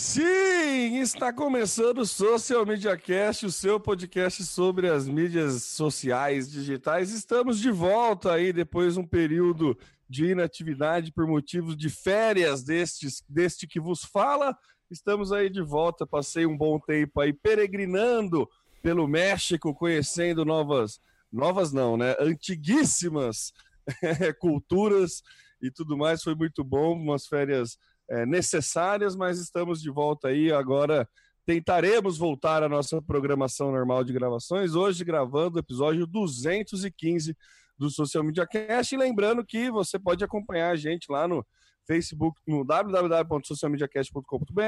Sim, está começando o Social Media Cast, o seu podcast sobre as mídias sociais digitais. Estamos de volta aí depois de um período de inatividade por motivos de férias destes, deste que vos fala. Estamos aí de volta, passei um bom tempo aí peregrinando pelo México, conhecendo novas, novas não, né? Antiguíssimas culturas e tudo mais. Foi muito bom, umas férias é, necessárias, mas estamos de volta aí. Agora tentaremos voltar à nossa programação normal de gravações. Hoje, gravando o episódio 215 do Social Media Cast. E lembrando que você pode acompanhar a gente lá no Facebook, no www.socialmediacast.com.br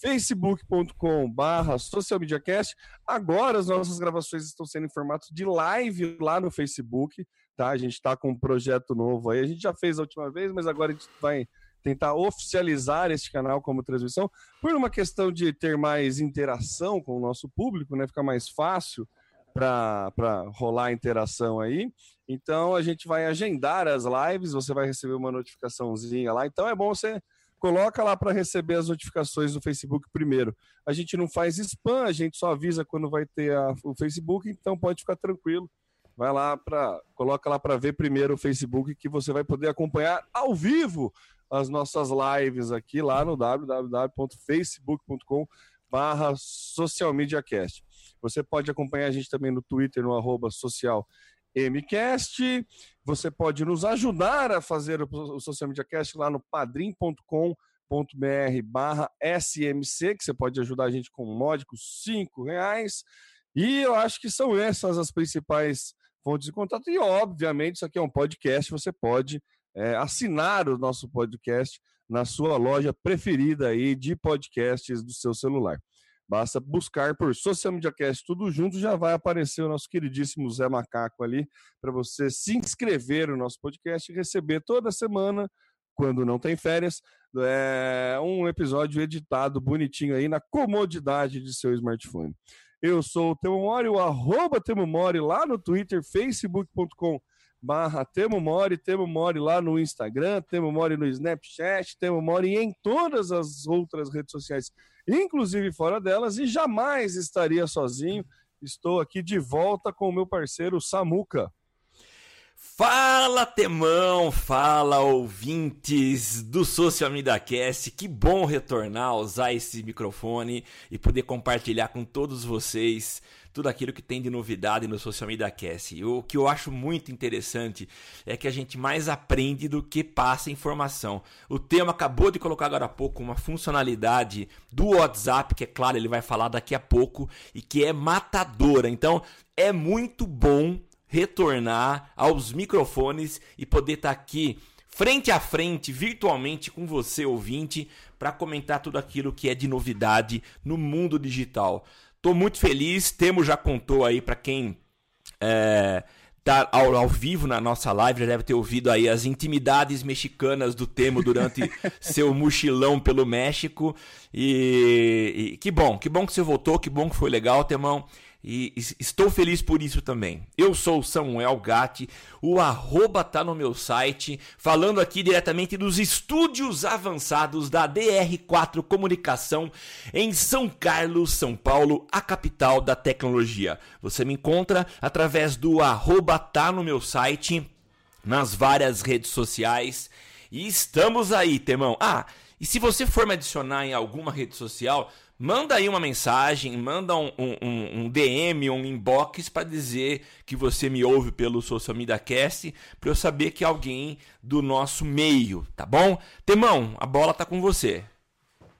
facebook.com/barra socialmediacast. Agora as nossas gravações estão sendo em formato de live lá no Facebook, tá? A gente está com um projeto novo aí. A gente já fez a última vez, mas agora a gente vai tentar oficializar este canal como transmissão, por uma questão de ter mais interação com o nosso público, né? Ficar mais fácil para rolar a interação aí. Então a gente vai agendar as lives, você vai receber uma notificaçãozinha lá. Então é bom você coloca lá para receber as notificações do Facebook primeiro. A gente não faz spam, a gente só avisa quando vai ter a, o Facebook, então pode ficar tranquilo. Vai lá para coloca lá para ver primeiro o Facebook que você vai poder acompanhar ao vivo as nossas lives aqui lá no www.facebook.com barra socialmediacast. Você pode acompanhar a gente também no Twitter, no arroba social MCast. Você pode nos ajudar a fazer o Social Media Cast lá no padrim.com.br barra SMC, que você pode ajudar a gente com módicos cinco reais. E eu acho que são essas as principais fontes de contato. E, obviamente, isso aqui é um podcast, você pode é, assinar o nosso podcast na sua loja preferida aí de podcasts do seu celular. Basta buscar por Social Media Cast tudo junto, já vai aparecer o nosso queridíssimo Zé Macaco ali para você se inscrever no nosso podcast e receber toda semana, quando não tem férias, é, um episódio editado bonitinho aí na comodidade de seu smartphone. Eu sou o Temo Mori, o arroba Temo Mori lá no Twitter, facebook.com barra Temo Mori, Temo Mori lá no Instagram, Temo Mori no Snapchat, Temo Mori em todas as outras redes sociais, inclusive fora delas, e jamais estaria sozinho. Estou aqui de volta com o meu parceiro Samuca. Fala Temão, fala ouvintes do Social Media Cast, que bom retornar, usar esse microfone e poder compartilhar com todos vocês tudo aquilo que tem de novidade no Social Media Cast. O que eu acho muito interessante é que a gente mais aprende do que passa informação. O tema acabou de colocar agora há pouco uma funcionalidade do WhatsApp, que é claro, ele vai falar daqui a pouco, e que é matadora. Então, é muito bom retornar aos microfones e poder estar tá aqui frente a frente, virtualmente com você, ouvinte, para comentar tudo aquilo que é de novidade no mundo digital. Tô muito feliz, Temo já contou aí para quem é, tá ao, ao, vivo na nossa live, já deve ter ouvido aí as intimidades mexicanas do Temo durante seu mochilão pelo México. E, e, que bom, que bom que você voltou, que bom que foi legal, Temão. E estou feliz por isso também. Eu sou Samuel Gatti, o arroba tá no meu site, falando aqui diretamente dos estúdios avançados da DR4 Comunicação em São Carlos, São Paulo, a capital da tecnologia. Você me encontra através do arroba tá no meu site, nas várias redes sociais. E estamos aí, Temão. Ah, e se você for me adicionar em alguma rede social, manda aí uma mensagem, manda um, um, um DM, um inbox para dizer que você me ouve pelo Social Media Cast, para eu saber que é alguém do nosso meio, tá bom? Temão, a bola tá com você.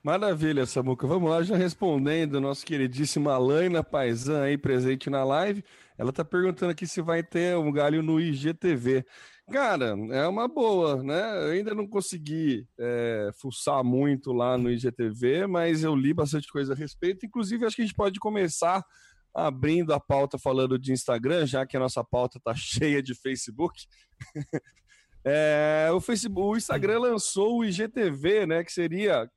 Maravilha, Samuca. Vamos lá, já respondendo, nosso queridíssimo Alaina Paisan aí presente na live. Ela tá perguntando aqui se vai ter um galho no IGTV. Cara, é uma boa, né? Eu ainda não consegui é, fuçar muito lá no IGTV, mas eu li bastante coisa a respeito. Inclusive, acho que a gente pode começar abrindo a pauta falando de Instagram, já que a nossa pauta tá cheia de Facebook. é, o Facebook, o Instagram lançou o IGTV, né? Que seria.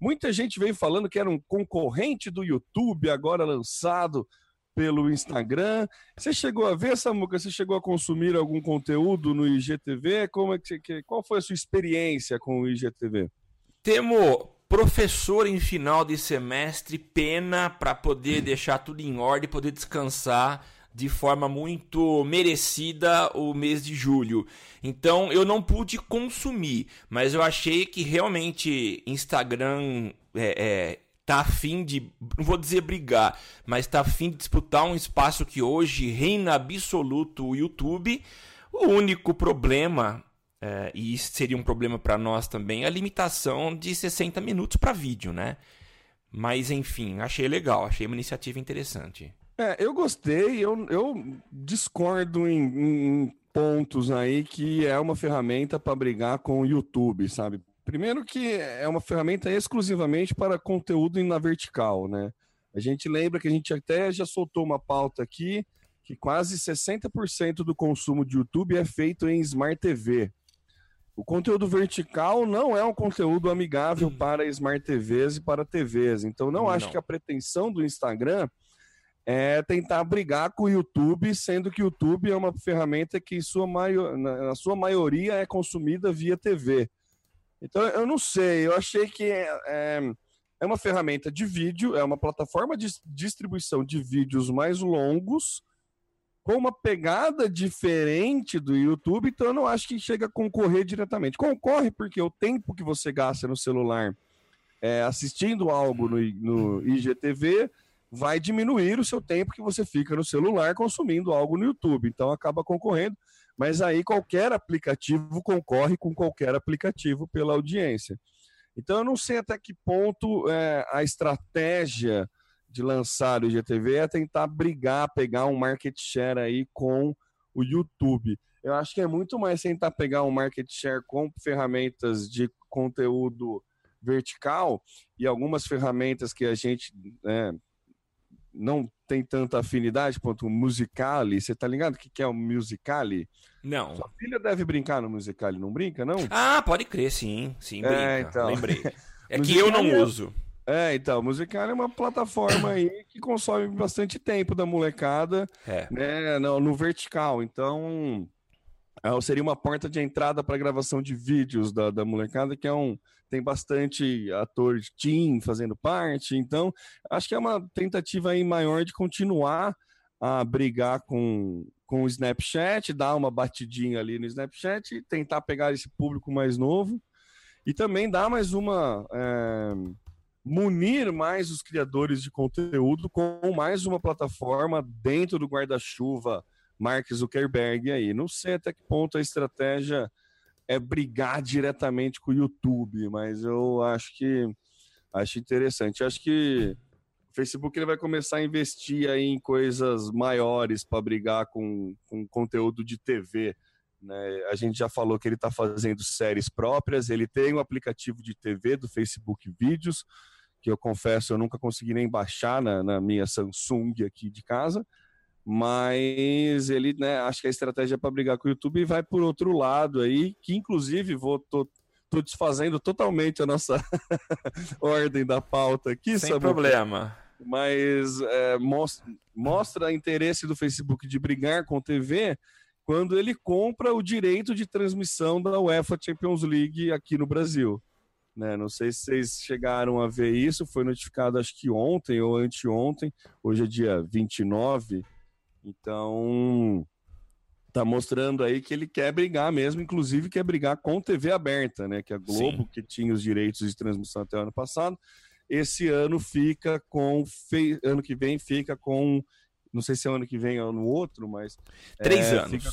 Muita gente veio falando que era um concorrente do YouTube, agora lançado pelo Instagram. Você chegou a ver, Samuca? Você chegou a consumir algum conteúdo no IGTV? Como é que, qual foi a sua experiência com o IGTV? Temo, professor em final de semestre, pena para poder deixar tudo em ordem, poder descansar de forma muito merecida o mês de julho. Então eu não pude consumir, mas eu achei que realmente Instagram é, é, tá afim de, não vou dizer brigar, mas tá afim de disputar um espaço que hoje reina absoluto o YouTube. O único problema, é, e isso seria um problema para nós também, é a limitação de 60 minutos para vídeo, né? Mas enfim, achei legal, achei uma iniciativa interessante. É, eu gostei, eu, eu discordo em, em pontos aí que é uma ferramenta para brigar com o YouTube, sabe? Primeiro que é uma ferramenta exclusivamente para conteúdo na vertical, né? A gente lembra que a gente até já soltou uma pauta aqui que quase 60% do consumo de YouTube é feito em Smart TV. O conteúdo vertical não é um conteúdo amigável hum. para Smart TVs e para TVs. Então, não, não acho que a pretensão do Instagram é tentar brigar com o YouTube, sendo que o YouTube é uma ferramenta que, sua maior, na sua maioria, é consumida via TV. Então, eu não sei, eu achei que é, é, uma ferramenta de vídeo, é uma plataforma de distribuição de vídeos mais longos, com uma pegada diferente do YouTube, então eu não acho que chega a concorrer diretamente. Concorre porque o tempo que você gasta no celular é, assistindo algo no, no IGTV vai diminuir o seu tempo que você fica no celular consumindo algo no YouTube. Então acaba concorrendo, mas aí qualquer aplicativo concorre com qualquer aplicativo pela audiência. Então eu não sei até que ponto é, a estratégia de lançar o IGTV é tentar brigar, pegar um market share aí com o YouTube. Eu acho que é muito mais tentar pegar um market share com ferramentas de conteúdo vertical e algumas ferramentas que a gente né, não tem tanta afinidade quanto o Musicali. Você tá ligado o que, é o Musicali? Não. Sua filha deve brincar no Musicali, não brinca, não? Ah, pode crer, sim. Sim, brinca. É, então. Lembrei. É que eu não é uso. É, então, o Musicali é uma plataforma aí que consome bastante tempo da molecada, é. né, no, no vertical. Então, é, seria uma porta de entrada para gravação de vídeos da, da molecada, que é um, tem bastante ator de team fazendo parte, então acho que é uma tentativa aí maior de continuar a brigar com, com o Snapchat, dar uma batidinha ali no Snapchat, tentar pegar esse público mais novo e também dar mais uma. É, munir mais os criadores de conteúdo com mais uma plataforma dentro do guarda-chuva Mark Zuckerberg aí. Não sei até que ponto a estratégia é brigar diretamente com o YouTube, mas eu acho que acho interessante. Eu acho que o Facebook ele vai começar a investir aí em coisas maiores para brigar com, com conteúdo de TV. Né? A gente já falou que ele está fazendo séries próprias, ele tem um aplicativo de TV do Facebook Vídeos, que eu confesso eu nunca consegui nem baixar na, na minha Samsung aqui de casa mas ele, né, acho que a estratégia é para brigar com o YouTube vai por outro lado aí, que inclusive vou tô, tô desfazendo totalmente a nossa ordem da pauta aqui, sem problema. Mas é, mostra, mostra interesse do Facebook de brigar com TV quando ele compra o direito de transmissão da UEFA Champions League aqui no Brasil. Né? Não sei se vocês chegaram a ver isso, foi notificado acho que ontem ou anteontem, hoje é dia 29, então, tá mostrando aí que ele quer brigar mesmo, inclusive quer brigar com TV aberta, né? Que a Globo, Sim. que tinha os direitos de transmissão até o ano passado, esse ano fica com. Ano que vem fica com. Não sei se é ano que vem ou no outro, mas. Três é, anos. Fica,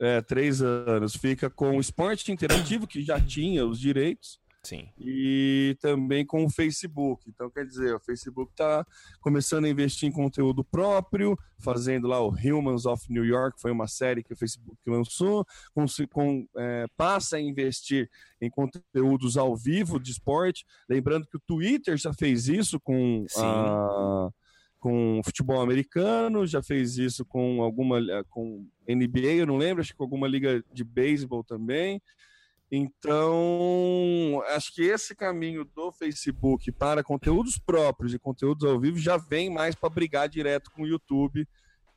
é, três anos. Fica com o esporte interativo, que já tinha os direitos. Sim. E também com o Facebook. Então, quer dizer, o Facebook está começando a investir em conteúdo próprio, fazendo lá o Humans of New York, foi uma série que o Facebook lançou, com, com, é, passa a investir em conteúdos ao vivo de esporte. Lembrando que o Twitter já fez isso com a com futebol americano, já fez isso com alguma com NBA, eu não lembro, acho que com alguma liga de beisebol também. Então, acho que esse caminho do Facebook para conteúdos próprios e conteúdos ao vivo já vem mais para brigar direto com o YouTube,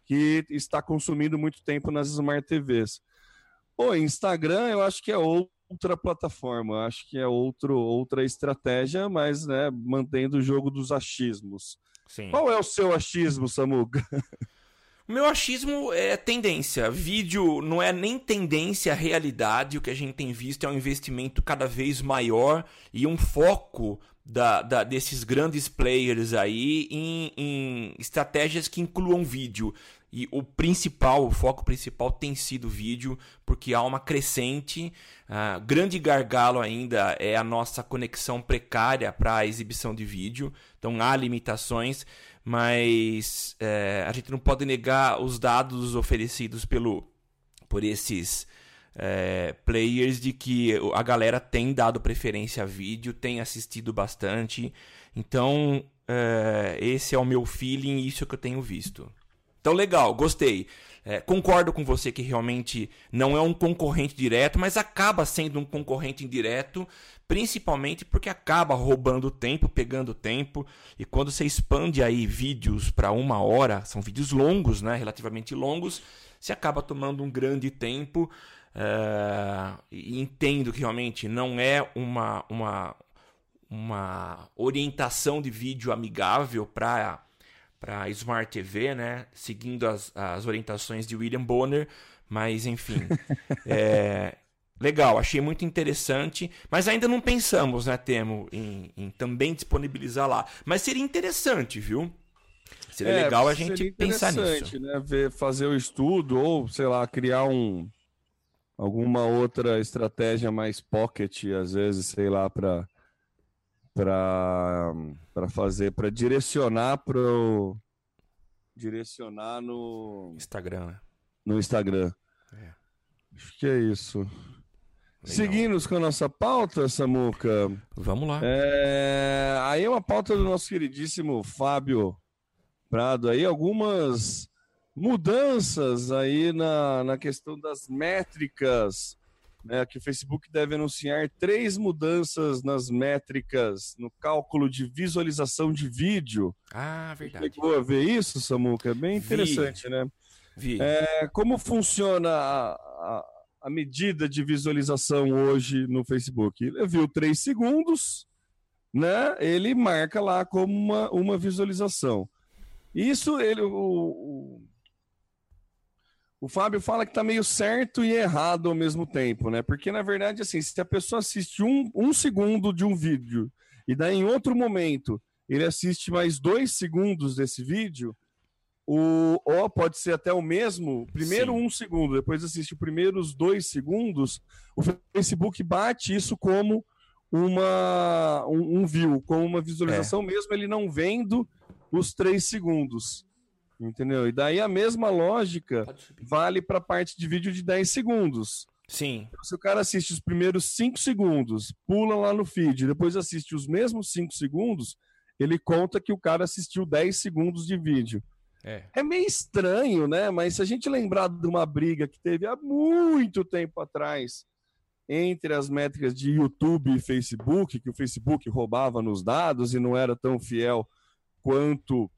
que está consumindo muito tempo nas Smart TVs. O Instagram, eu acho que é outra plataforma, acho que é outro, outra estratégia, mas né, mantendo o jogo dos achismos. Sim. Qual é o seu achismo, Samuca? Meu achismo é tendência. Vídeo não é nem tendência, é realidade. O que a gente tem visto é um investimento cada vez maior e um foco da, da, desses grandes players aí em, em, estratégias que incluam vídeo. E o principal, o foco principal tem sido vídeo, porque há uma crescente. Uh, grande gargalo ainda é a nossa conexão precária para a exibição de vídeo. Então há limitações, mas é, a gente não pode negar os dados oferecidos pelo, por esses é, players de que a galera tem dado preferência a vídeo, tem assistido bastante. Então, é, esse é o meu feeling e isso que eu tenho visto. Então, legal, gostei. É, concordo com você que realmente não é um concorrente direto, mas acaba sendo um concorrente indireto, principalmente porque acaba roubando tempo, pegando tempo. E quando você expande aí vídeos para uma hora, são vídeos longos, né, relativamente longos, você acaba tomando um grande tempo. Uh, entendo que realmente não é uma, uma, uma orientação de vídeo amigável para para Smart TV, né? Seguindo as, as orientações de William Bonner, mas enfim, é, legal, achei muito interessante, mas ainda não pensamos, né, Temo, em, em também disponibilizar lá. Mas seria interessante, viu? Seria é, legal a gente pensar nisso. Né? Ver, fazer o estudo ou, sei lá, criar um alguma outra estratégia mais pocket, às vezes, sei lá, para para fazer, para direcionar pro direcionar no Instagram, né? No Instagram. É. Acho que é isso. Legal. Seguindo com a nossa pauta, Samuca. Vamos lá. É... Aí é uma pauta do nosso queridíssimo Fábio Prado aí, algumas mudanças aí na, na questão das métricas, né, que o Facebook deve anunciar três mudanças nas métricas no cálculo de visualização de vídeo. Ah, verdade. Chegou a ver isso, Samuca? É bem interessante, Vi. né? Vi. É, como funciona a, a, a, medida de visualização hoje no Facebook? Ele viu três segundos, né? Ele marca lá como uma, uma visualização. Isso ele, o, o o Fábio fala que tá meio certo e errado ao mesmo tempo, né? Porque, na verdade, assim, se a pessoa assiste um, um segundo de um vídeo e daí em outro momento ele assiste mais dois segundos desse vídeo, o, ou pode ser até o mesmo, primeiro Sim. um segundo, depois assiste os primeiros dois segundos, o Facebook bate isso como uma um, um view, como uma visualização, é. mesmo ele não vendo os três segundos. Entendeu? E daí a mesma lógica vale para a parte de vídeo de 10 segundos. Sim. Então, se o cara assiste os primeiros 5 segundos, pula lá no feed, depois assiste os mesmos 5 segundos, ele conta que o cara assistiu 10 segundos de vídeo. É. é meio estranho, né? Mas se a gente lembrar de uma briga que teve há muito tempo atrás entre as métricas de YouTube e Facebook, que o Facebook roubava nos dados e não era tão fiel quanto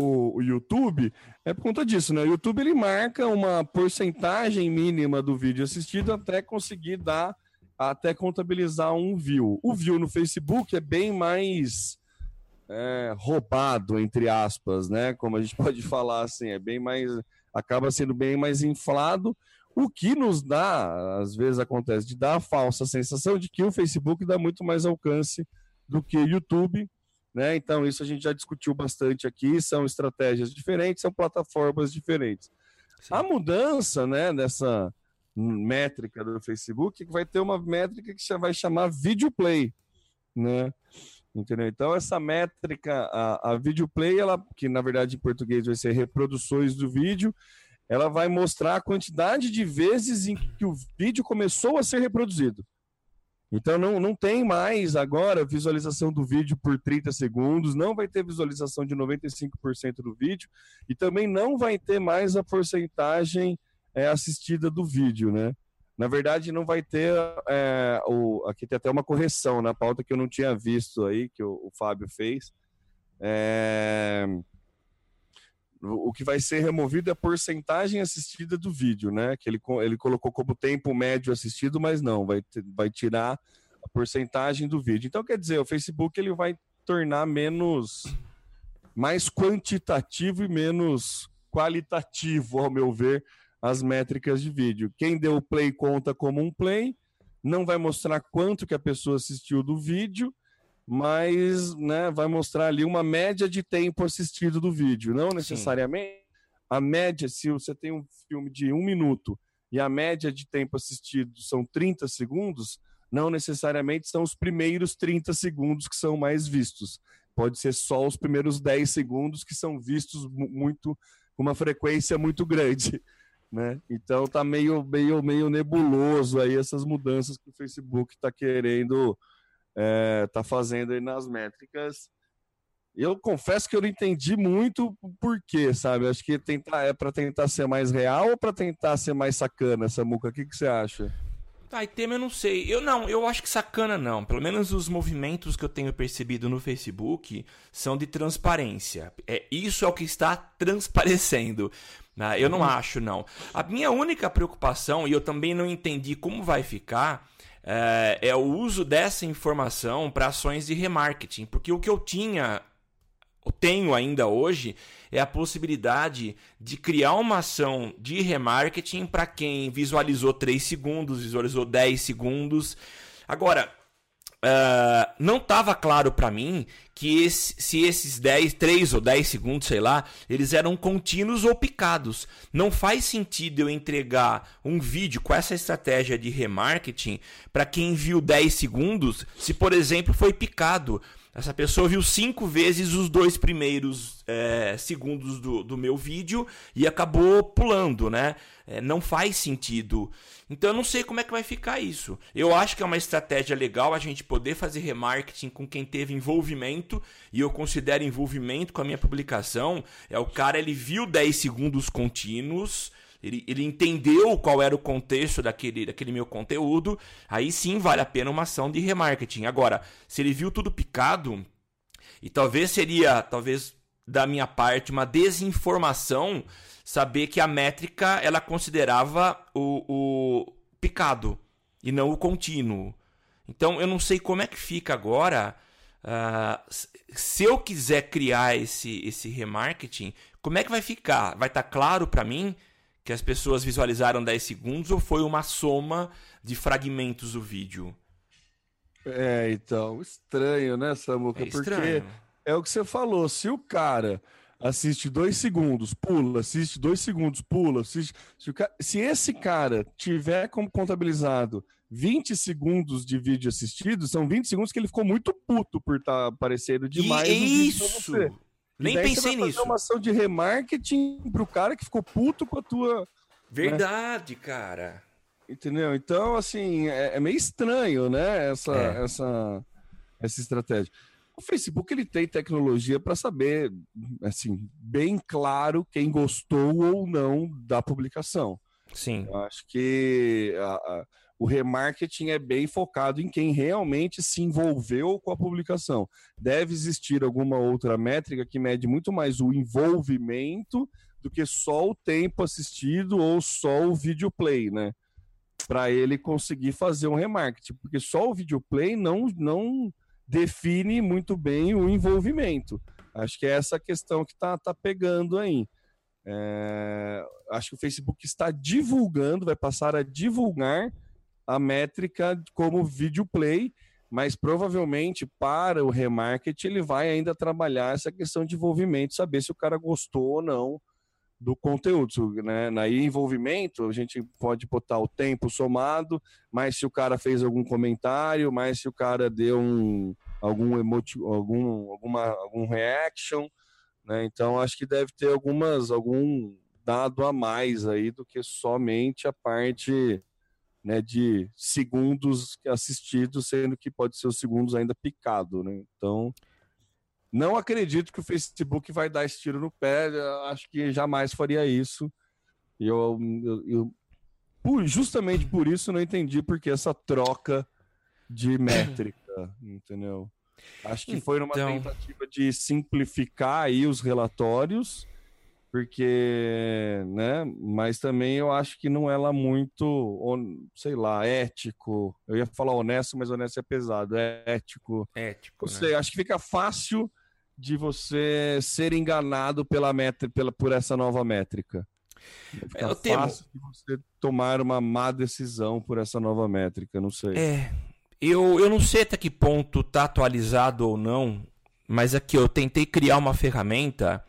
o, o, YouTube é por conta disso, né? O YouTube ele marca uma porcentagem mínima do vídeo assistido até conseguir dar, até contabilizar um view. O view no Facebook é bem mais é, roubado, entre aspas, né? Como a gente pode falar assim, é bem mais. acaba sendo bem mais inflado. O que nos dá, às vezes acontece, de dar a falsa sensação de que o Facebook dá muito mais alcance do que o YouTube, né? Então, isso a gente já discutiu bastante aqui, são estratégias diferentes, são plataformas diferentes. Sim. A mudança né, dessa métrica do Facebook vai ter uma métrica que vai chamar Video Play, né? Entendeu? Então, essa métrica, a, a Video Play, ela, que na verdade em português vai ser reproduções do vídeo, ela vai mostrar a quantidade de vezes em que o vídeo começou a ser reproduzido. Então não, não tem mais agora visualização do vídeo por 30 segundos, não vai ter visualização de 95% do vídeo e também não vai ter mais a porcentagem é, assistida do vídeo, né? Na verdade, não vai ter. É, o, aqui tem até uma correção na pauta que eu não tinha visto aí, que o, o Fábio fez. É, o que vai ser removido é a porcentagem assistida do vídeo, né? Que ele, ele colocou como tempo médio assistido, mas não, vai, vai tirar a porcentagem do vídeo. Então, quer dizer, o Facebook ele vai tornar menos mais quantitativo e menos qualitativo, ao meu ver, as métricas de vídeo. Quem deu play conta como um play, não vai mostrar quanto que a pessoa assistiu do vídeo, mas né, vai mostrar ali uma média de tempo assistido do vídeo. Não necessariamente Sim. a média, se você tem um filme de um minuto e a média de tempo assistido são 30 segundos, não necessariamente são os primeiros 30 segundos que são mais vistos. Pode ser só os primeiros 10 segundos que são vistos muito com uma frequência muito grande. Né? Então tá meio, meio, meio nebuloso aí essas mudanças que o Facebook está querendo é, tá fazendo aí nas métricas. Eu confesso que eu não entendi muito por quê, sabe? Acho que tentar, é para tentar ser mais real ou para tentar ser mais sacana, Samuca? O que, que você acha? Tá, e tema eu não sei. Eu não, eu acho que sacana não. Pelo menos os movimentos que eu tenho percebido no Facebook são de transparência. É Isso é o que está transparecendo. Né? Eu não uhum. acho, não. A minha única preocupação, e eu também não entendi como vai ficar, é, é o uso dessa informação para ações de remarketing. Porque o que eu tinha, eu tenho ainda hoje, é a possibilidade de criar uma ação de remarketing para quem visualizou 3 segundos, visualizou 10 segundos. Agora, Uh, não estava claro para mim que esse, se esses 10, 3 ou 10 segundos, sei lá, eles eram contínuos ou picados. Não faz sentido eu entregar um vídeo com essa estratégia de remarketing para quem viu 10 segundos, se por exemplo foi picado. Essa pessoa viu cinco vezes os dois primeiros é, segundos do, do meu vídeo e acabou pulando, né? É, não faz sentido. Então eu não sei como é que vai ficar isso. Eu acho que é uma estratégia legal a gente poder fazer remarketing com quem teve envolvimento, e eu considero envolvimento com a minha publicação. É o cara, ele viu 10 segundos contínuos ele, ele entendeu qual era o contexto daquele, daquele meu conteúdo, aí sim vale a pena uma ação de remarketing. Agora, se ele viu tudo picado, e talvez seria, talvez da minha parte, uma desinformação saber que a métrica ela considerava o, o picado e não o contínuo. Então eu não sei como é que fica agora. Uh, se eu quiser criar esse, esse remarketing, como é que vai ficar? Vai estar tá claro para mim que as pessoas visualizaram 10 segundos ou foi uma soma de fragmentos do vídeo? É, então, estranho, né, Samuca? É Porque é o que você falou, se o cara assiste dois segundos, pula, assiste dois segundos, pula, assiste. Se, cara, se esse cara tiver como contabilizado 20 segundos de vídeo assistido, são 20 segundos que ele ficou muito puto por estar tá aparecendo demais. E isso! Nem daí pensei você vai nisso. uma ação de remarketing pro cara que ficou puto com a tua. Né? Verdade, né? cara. Entendeu? Então, assim, é, é meio estranho, né? Essa, é. essa, essa estratégia. O Facebook ele tem tecnologia para saber, assim, bem claro quem gostou ou não da publicação. Sim. Eu acho que a, a, o remarketing é bem focado em quem realmente se envolveu com a publicação. Deve existir alguma outra métrica que mede muito mais o envolvimento do que só o tempo assistido ou só o video play, né? Para ele conseguir fazer um remarketing, porque só o video play não, não define muito bem o envolvimento. Acho que é essa questão que está tá pegando aí. É, acho que o Facebook está divulgando, vai passar a divulgar a métrica como video play, mas provavelmente para o remarketing ele vai ainda trabalhar essa questão de envolvimento, saber se o cara gostou ou não do conteúdo, né? Na envolvimento, a gente pode botar o tempo somado, mas se o cara fez algum comentário, mas se o cara deu um algum emoji, algum alguma algum reaction, né? Então acho que deve ter algumas algum dado a mais aí do que somente a parte né, de segundos assistidos, sendo que pode ser os segundos ainda picado, né? Então, não acredito que o Facebook vai dar esse tiro no pé, acho que jamais faria isso. E eu, eu, eu por, justamente por isso não entendi porque essa troca de métrica, entendeu? Acho que foi numa então... tentativa de simplificar aí os relatórios porque, né? Mas também eu acho que não é lá muito, sei lá, ético. Eu ia falar honesto, mas honesto é pesado. É ético. Ético. Não sei, né? acho que fica fácil de você ser enganado pela métrica, pela, por essa nova métrica. Fica é, fácil temo... de você tomar uma má decisão por essa nova métrica, não sei. É, eu, eu não sei até que ponto tá atualizado ou não, mas aqui eu tentei criar uma ferramenta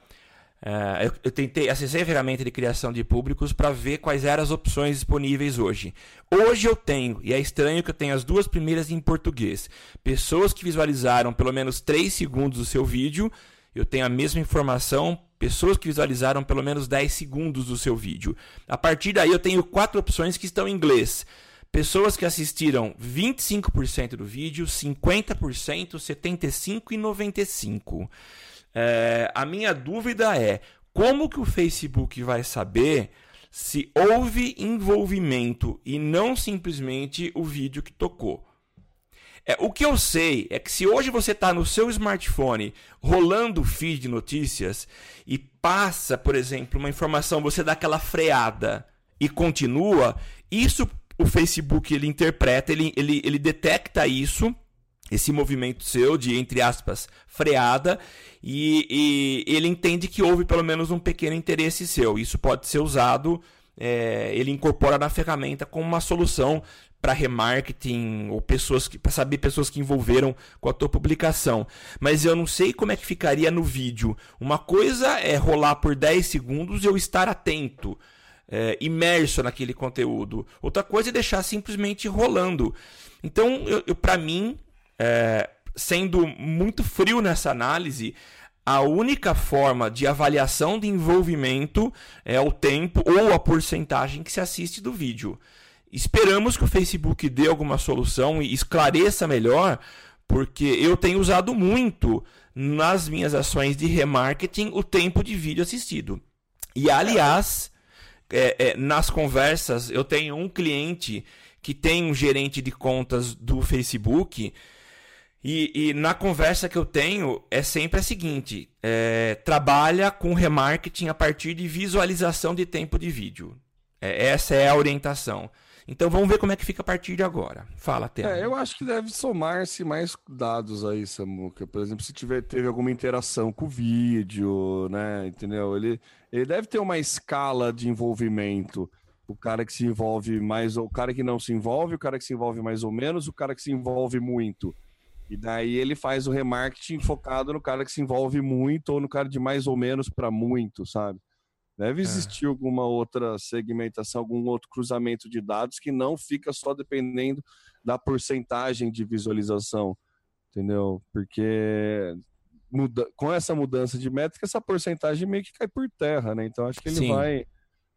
Uh, eu, eu, tentei, acessei a ferramenta de criação de públicos para ver quais eram as opções disponíveis hoje. Hoje eu tenho, e é estranho que eu tenho as duas primeiras em português. Pessoas que visualizaram pelo menos 3 segundos do seu vídeo, eu tenho a mesma informação. Pessoas que visualizaram pelo menos 10 segundos do seu vídeo. A partir daí eu tenho quatro opções que estão em inglês. Pessoas que assistiram 25% do vídeo, 50%, 75% e 95%. É, a minha dúvida é como que o Facebook vai saber se houve envolvimento e não simplesmente o vídeo que tocou. É, o que eu sei é que se hoje você está no seu smartphone rolando o feed de notícias e passa, por exemplo, uma informação, você dá aquela freada e continua, isso o Facebook ele interpreta, ele, ele, ele detecta isso esse movimento seu de, entre aspas, freada, e, e, ele entende que houve pelo menos um pequeno interesse seu. Isso pode ser usado, é, ele incorpora na ferramenta como uma solução para remarketing ou pessoas que para saber pessoas que envolveram com a tua publicação. Mas eu não sei como é que ficaria no vídeo. Uma coisa é rolar por 10 segundos e eu estar atento. É, imerso naquele conteúdo. Outra coisa é deixar simplesmente rolando. Então, eu, eu para mim, é, sendo muito frio nessa análise, a única forma de avaliação de envolvimento é o tempo ou a porcentagem que se assiste do vídeo. Esperamos que o Facebook dê alguma solução e esclareça melhor, porque eu tenho usado muito nas minhas ações de remarketing o tempo de vídeo assistido. E aliás, é, é, nas conversas, eu tenho um cliente que tem um gerente de contas do Facebook e, e, na conversa que eu tenho é sempre a seguinte: é, trabalha com remarketing a partir de visualização de tempo de vídeo. É, essa é a orientação. Então vamos ver como é que fica a partir de agora. Fala, Tena. É, eu acho que deve somar-se mais dados aí, Samuca. Por exemplo, se tiver, teve alguma interação com o vídeo, né? Entendeu? Ele, ele deve ter uma escala de envolvimento. O cara que se envolve mais, o cara que não se envolve, o cara que se envolve mais ou menos, o cara que se envolve muito. E daí ele faz o remarketing focado no cara que se envolve muito ou no cara de mais ou menos para muito, sabe? Deve é. existir é. alguma outra segmentação, algum outro cruzamento de dados que não fica só dependendo da porcentagem de visualização, entendeu? Porque muda, com essa mudança de métrica, essa porcentagem meio que cai por terra, né? Então acho que ele Sim. vai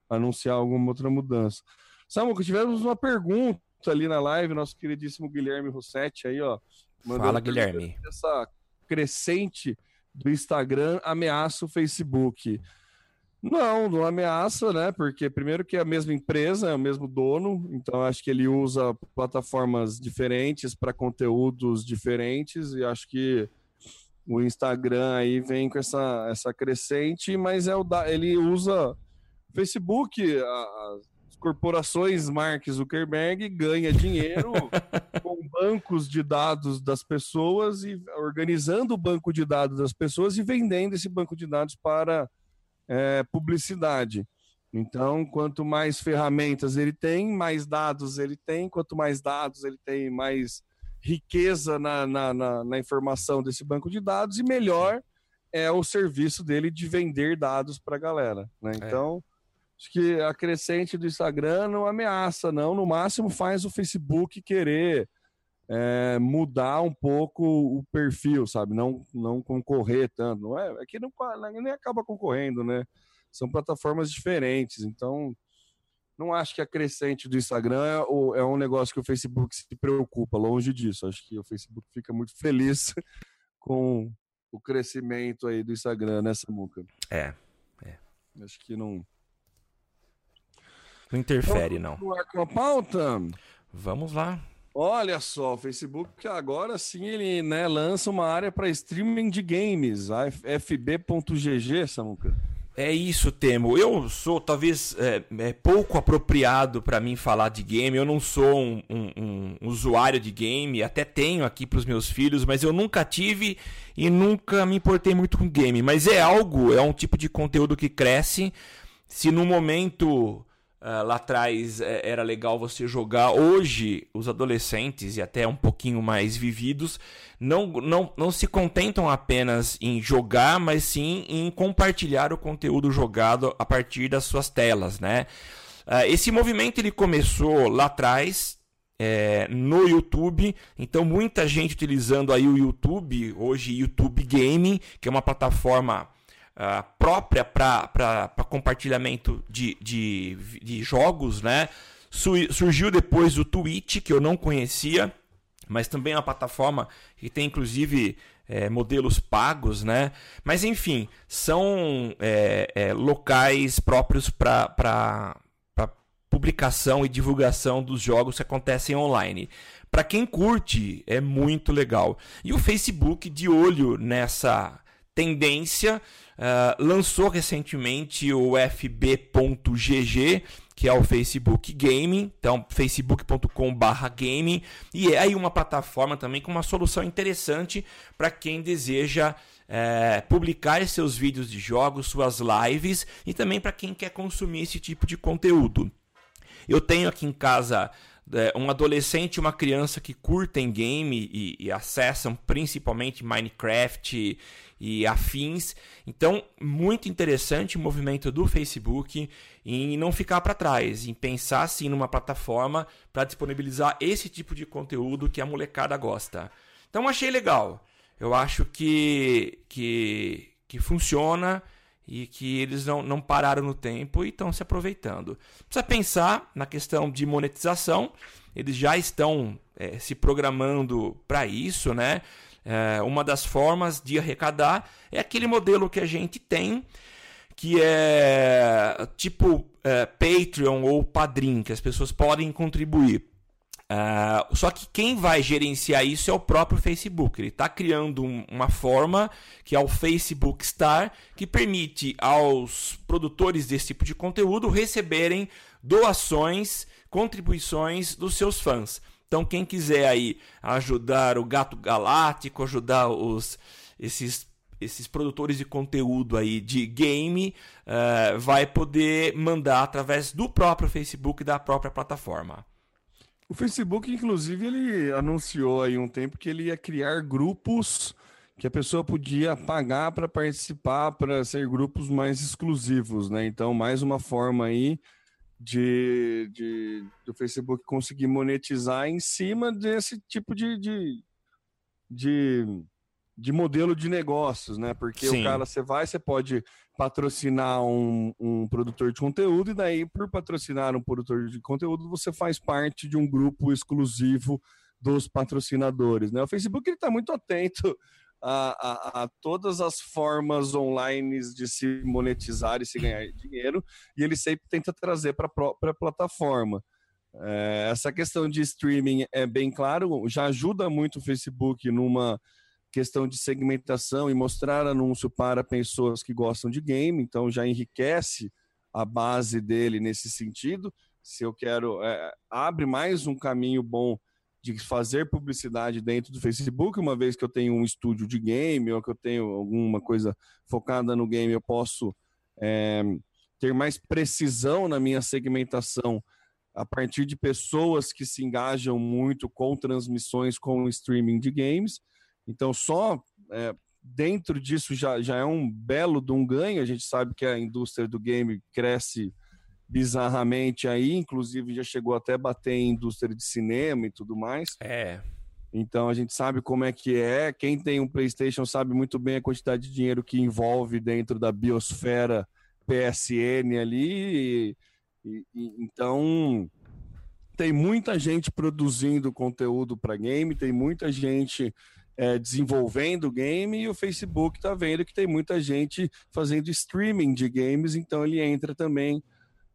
anunciar alguma outra mudança. Samuca, tivemos uma pergunta ali na live, nosso queridíssimo Guilherme Rossetti aí, ó. Fala, Guilherme. Essa crescente do Instagram ameaça o Facebook. Não, não ameaça, né? Porque primeiro que é a mesma empresa, é o mesmo dono, então acho que ele usa plataformas diferentes para conteúdos diferentes e acho que o Instagram aí vem com essa, essa crescente, mas é o da, ele usa Facebook, a, corporações Mark Zuckerberg ganha dinheiro com bancos de dados das pessoas e organizando o banco de dados das pessoas e vendendo esse banco de dados para é, publicidade. Então, quanto mais ferramentas ele tem, mais dados ele tem. Quanto mais dados ele tem, mais riqueza na, na, na, na informação desse banco de dados e melhor é o serviço dele de vender dados para a galera. Né? É. Então, é Acho que a crescente do Instagram não ameaça, não. No máximo faz o Facebook querer é, mudar um pouco o perfil, sabe? Não, não concorrer tanto. Não é, é que não, nem acaba concorrendo, né? São plataformas diferentes. Então, não acho que a crescente do Instagram é, é um negócio que o Facebook se preocupa. Longe disso. Acho que o Facebook fica muito feliz com o crescimento aí do Instagram nessa muca. É, é. Acho que não não interfere, não. Com a pauta? Vamos lá. Olha só, o Facebook agora sim ele né, lança uma área para streaming de games, fb.gg, Samuca. É isso, Temo. Eu sou talvez é, é pouco apropriado para mim falar de game. Eu não sou um, um, um usuário de game, até tenho aqui para os meus filhos, mas eu nunca tive e nunca me importei muito com game. Mas é algo, é um tipo de conteúdo que cresce. Se no momento Uh, lá atrás é, era legal você jogar. Hoje, os adolescentes e até um pouquinho mais vividos não, não, não se contentam apenas em jogar, mas sim em compartilhar o conteúdo jogado a partir das suas telas, né? Uh, esse movimento ele começou lá atrás, é, no YouTube. Então, muita gente utilizando aí o YouTube, hoje YouTube Gaming, que é uma plataforma uh, própria para compartilhamento de, de, de jogos, né? surgiu depois o Twitch, que eu não conhecia, mas também é uma plataforma que tem inclusive é, modelos pagos, né? Mas enfim, são é, é, locais próprios para publicação e divulgação dos jogos que acontecem online. Para quem curte, é muito legal. E o Facebook, de olho nessa tendência, uh, lançou recentemente o fb.gg, que é o Facebook Gaming, então facebook.com/gaming, e é aí uma plataforma também com uma solução interessante para quem deseja é, publicar seus vídeos de jogos, suas lives e também para quem quer consumir esse tipo de conteúdo. Eu tenho aqui em casa um adolescente e uma criança que curtem game e, e acessam principalmente Minecraft e afins. Então, muito interessante o movimento do Facebook em não ficar para trás, em pensar sim numa plataforma para disponibilizar esse tipo de conteúdo que a molecada gosta. Então, achei legal. Eu acho que, que, que funciona e que eles não, não pararam no tempo e estão se aproveitando. Precisa pensar na questão de monetização, eles já estão é, se programando para isso, né? É, uma das formas de arrecadar é aquele modelo que a gente tem, que é tipo é, Patreon ou Padrim, que as pessoas podem contribuir. Uh, só que quem vai gerenciar isso é o próprio Facebook. Ele está criando um, uma forma que é o Facebook Star, que permite aos produtores desse tipo de conteúdo receberem doações, contribuições dos seus fãs. Então, quem quiser aí ajudar o Gato Galáctico, ajudar os esses esses produtores de conteúdo aí de game, uh, vai poder mandar através do próprio Facebook da própria plataforma. O Facebook, inclusive, ele anunciou aí um tempo que ele ia criar grupos que a pessoa podia pagar para participar, para ser grupos mais exclusivos, né? Então, mais uma forma aí de, de, do Facebook conseguir monetizar em cima desse tipo de, de, de, de modelo de negócios, né? Porque Sim. o cara, você vai, você pode patrocinar um, um produtor de conteúdo, e daí, por patrocinar um produtor de conteúdo, você faz parte de um grupo exclusivo dos patrocinadores, né? O Facebook está muito atento a, a, a, todas as formas online de se monetizar e se ganhar dinheiro, e ele sempre tenta trazer para a própria plataforma. É, essa questão de streaming é bem claro, já ajuda muito o Facebook numa questão de segmentação e mostrar anúncio para pessoas que gostam de game, então já enriquece a base dele nesse sentido. Se eu quero, é, abre mais um caminho bom de fazer publicidade dentro do Facebook, uma vez que eu tenho um estúdio de game ou que eu tenho alguma coisa focada no game, eu posso é, ter mais precisão na minha segmentação a partir de pessoas que se engajam muito com transmissões com streaming de games. Então, só é, dentro disso já, já é um belo de um ganho. A gente sabe que a indústria do game cresce bizarramente aí, inclusive já chegou até a bater em indústria de cinema e tudo mais. É. Então a gente sabe como é que é. Quem tem um PlayStation sabe muito bem a quantidade de dinheiro que envolve dentro da biosfera PSN ali. E, e, então tem muita gente produzindo conteúdo para game, tem muita gente é, desenvolvendo game e o Facebook está vendo que tem muita gente fazendo streaming de games, então ele entra também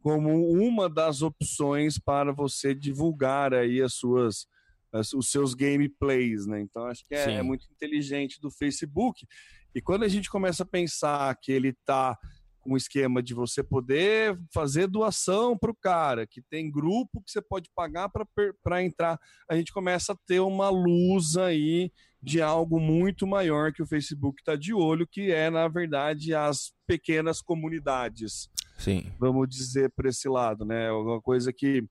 como uma das opções para você divulgar aí as suas as, os seus gameplays, né? Então acho que é, é, muito inteligente do Facebook. E quando a gente começa a pensar que ele está com o esquema de você poder fazer doação para o cara, que tem grupo que você pode pagar para entrar. A gente começa a ter uma luz aí de algo muito maior que o Facebook está de olho, que é, na verdade, as pequenas comunidades. Sim. Vamos dizer por esse lado, né? Uma coisa que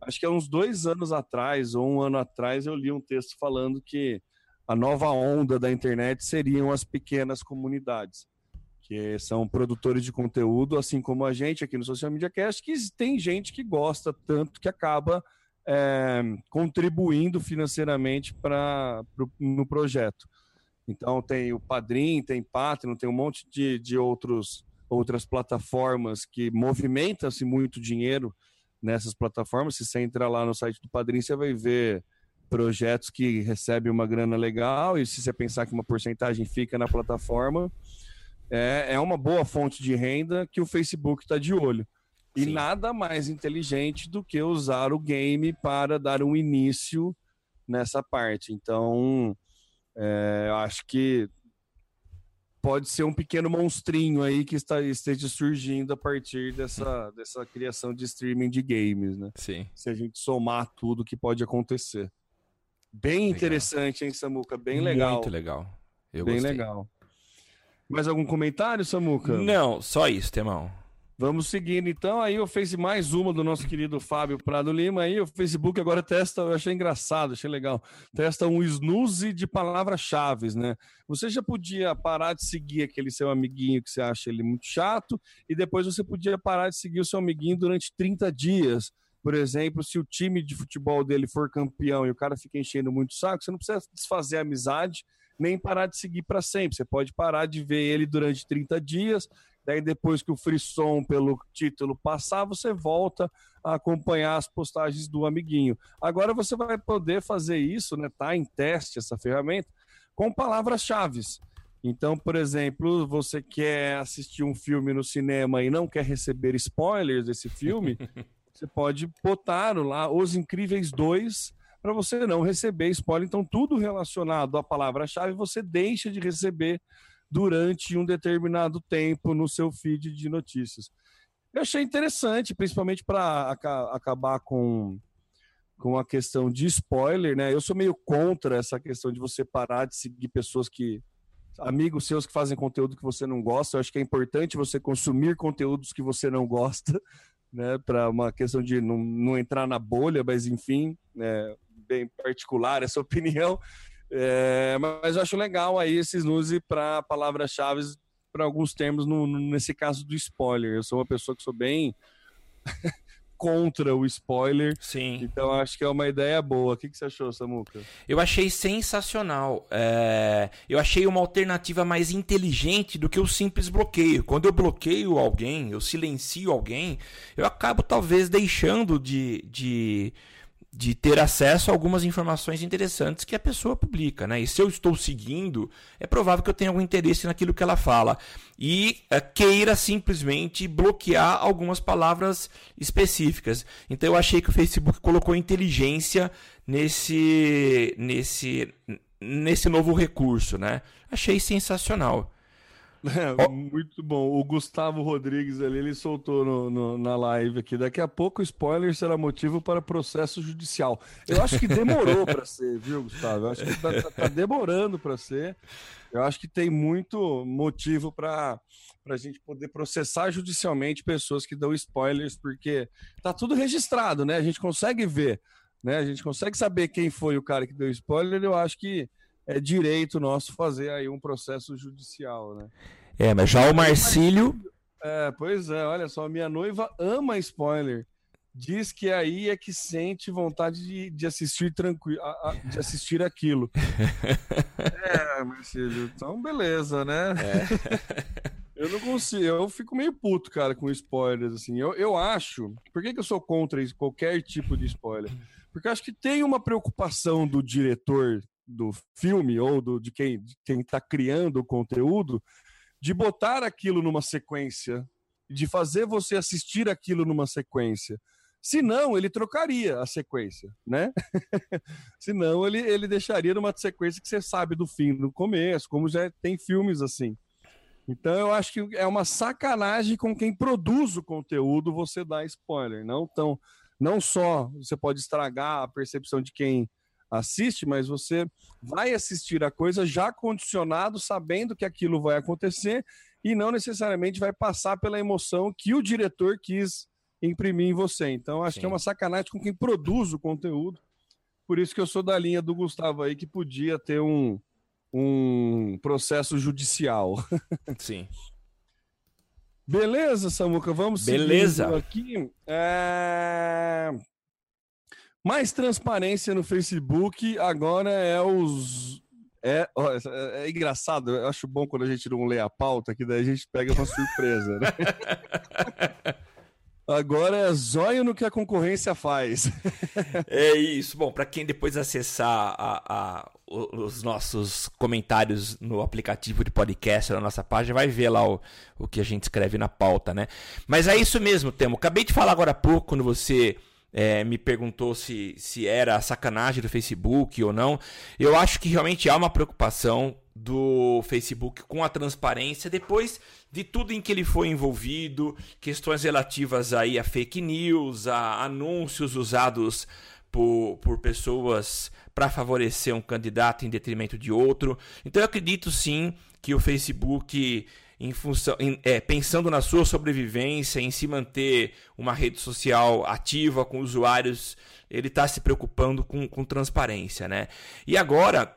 acho que há uns dois anos atrás, ou um ano atrás, eu li um texto falando que a nova onda da internet seriam as pequenas comunidades que são produtores de conteúdo, assim como a gente aqui no Social Media Cast, que tem gente que gosta tanto que acaba é, contribuindo financeiramente para no projeto. Então tem o Padrim, tem Patreon, tem um monte de, de outros, outras plataformas que movimentam-se muito dinheiro nessas plataformas. Se você entrar lá no site do Padrim, você vai ver projetos que recebem uma grana legal, e se você pensar que uma porcentagem fica na plataforma, é, é uma boa fonte de renda que o Facebook está de olho. E Sim. nada mais inteligente do que usar o game para dar um início nessa parte. Então, é, eu acho que pode ser um pequeno monstrinho aí que está, esteja surgindo a partir dessa, dessa criação de streaming de games, né? Sim. Se a gente somar tudo que pode acontecer. Bem legal. interessante, hein, Samuca? Bem legal. Muito legal. Eu Bem gostei. legal. Mais algum comentário, Samuca? Não, só isso, Temão. Vamos seguindo então. Aí eu fiz mais uma do nosso querido Fábio Prado Lima. Aí o Facebook agora testa, eu achei engraçado, achei legal. Testa um snooze de palavras-chave, né? Você já podia parar de seguir aquele seu amiguinho que você acha ele muito chato, e depois você podia parar de seguir o seu amiguinho durante 30 dias. Por exemplo, se o time de futebol dele for campeão e o cara fica enchendo muito o saco, você não precisa desfazer a amizade nem parar de seguir para sempre. Você pode parar de ver ele durante 30 dias, daí depois que o frisson pelo título passar, você volta a acompanhar as postagens do amiguinho. Agora você vai poder fazer isso, né? Tá em teste essa ferramenta com palavras-chave. Então, por exemplo, você quer assistir um filme no cinema e não quer receber spoilers desse filme, você pode botar lá Os Incríveis 2 para você não receber spoiler. Então, tudo relacionado à palavra-chave você deixa de receber durante um determinado tempo no seu feed de notícias. Eu achei interessante, principalmente para acabar com, com a questão de spoiler, né? Eu sou meio contra essa questão de você parar de seguir pessoas que. amigos seus que fazem conteúdo que você não gosta. Eu acho que é importante você consumir conteúdos que você não gosta, né? Para uma questão de não, não entrar na bolha, mas enfim, né? Bem particular essa opinião, é, mas eu acho legal aí esses use para palavras-chave para alguns termos, no, nesse caso do spoiler. Eu sou uma pessoa que sou bem contra o spoiler. Sim. Então acho que é uma ideia boa. O que, que você achou, Samuca? Eu achei sensacional. É... Eu achei uma alternativa mais inteligente do que o simples bloqueio. Quando eu bloqueio alguém, eu silencio alguém, eu acabo talvez deixando de. de de ter acesso a algumas informações interessantes que a pessoa publica, né? E se eu estou seguindo, é provável que eu tenha algum interesse naquilo que ela fala e é, queira simplesmente bloquear algumas palavras específicas. Então eu achei que o Facebook colocou inteligência nesse nesse nesse novo recurso, né? Achei sensacional. É, muito bom. O Gustavo Rodrigues ali, ele soltou no, no, na live aqui. Daqui a pouco o spoiler será motivo para processo judicial. Eu acho que demorou para ser, viu, Gustavo? Eu acho que tá, tá, tá demorando para ser. Eu acho que tem muito motivo para a gente poder processar judicialmente pessoas que dão spoilers, porque tá tudo registrado, né? A gente consegue ver, né? A gente consegue saber quem foi o cara que deu spoiler. Eu acho que é direito nosso fazer aí um processo judicial, né? É, mas já o Marcílio. É, pois é, olha só, minha noiva ama spoiler. Diz que aí é que sente vontade de, de assistir tranquilo, de assistir aquilo. é, Marcílio, então beleza, né? É. Eu não consigo, eu fico meio puto, cara, com spoilers, assim. Eu, eu acho. Por que, que eu sou contra qualquer tipo de spoiler? Porque eu acho que tem uma preocupação do diretor do filme ou do, de quem está criando o conteúdo, de botar aquilo numa sequência, de fazer você assistir aquilo numa sequência. Se não, ele trocaria a sequência, né? Se não, ele, ele deixaria numa sequência que você sabe do fim, no começo, como já tem filmes assim. Então eu acho que é uma sacanagem com quem produz o conteúdo você dar spoiler. Não, tão, não só você pode estragar a percepção de quem assiste, mas você vai assistir a coisa já condicionado, sabendo que aquilo vai acontecer e não necessariamente vai passar pela emoção que o diretor quis imprimir em você. Então, acho Sim. que é uma sacanagem com quem produz o conteúdo. Por isso que eu sou da linha do Gustavo aí, que podia ter um, um processo judicial. Sim. Beleza, Samuca, vamos Beleza. aqui. É... Mais transparência no Facebook, agora é os. É, ó, é, é, engraçado, eu acho bom quando a gente não lê a pauta, que daí a gente pega uma surpresa, né? Agora é zóio no que a concorrência faz. é isso. Bom, para quem depois acessar a, a, os nossos comentários no aplicativo de podcast na nossa página, vai ver lá o, o que a gente escreve na pauta, né? Mas é isso mesmo, Temo. Acabei de falar agora há pouco, quando você é, me perguntou se, se era sacanagem do Facebook ou não. Eu acho que realmente há uma preocupação do Facebook com a transparência depois de tudo em que ele foi envolvido, questões relativas aí a fake news, a anúncios usados por, por pessoas para favorecer um candidato em detrimento de outro. Então eu acredito sim que o Facebook em função, em, é, pensando na sua sobrevivência, em se manter uma rede social ativa com usuários, ele está se preocupando com, com transparência, né? E agora,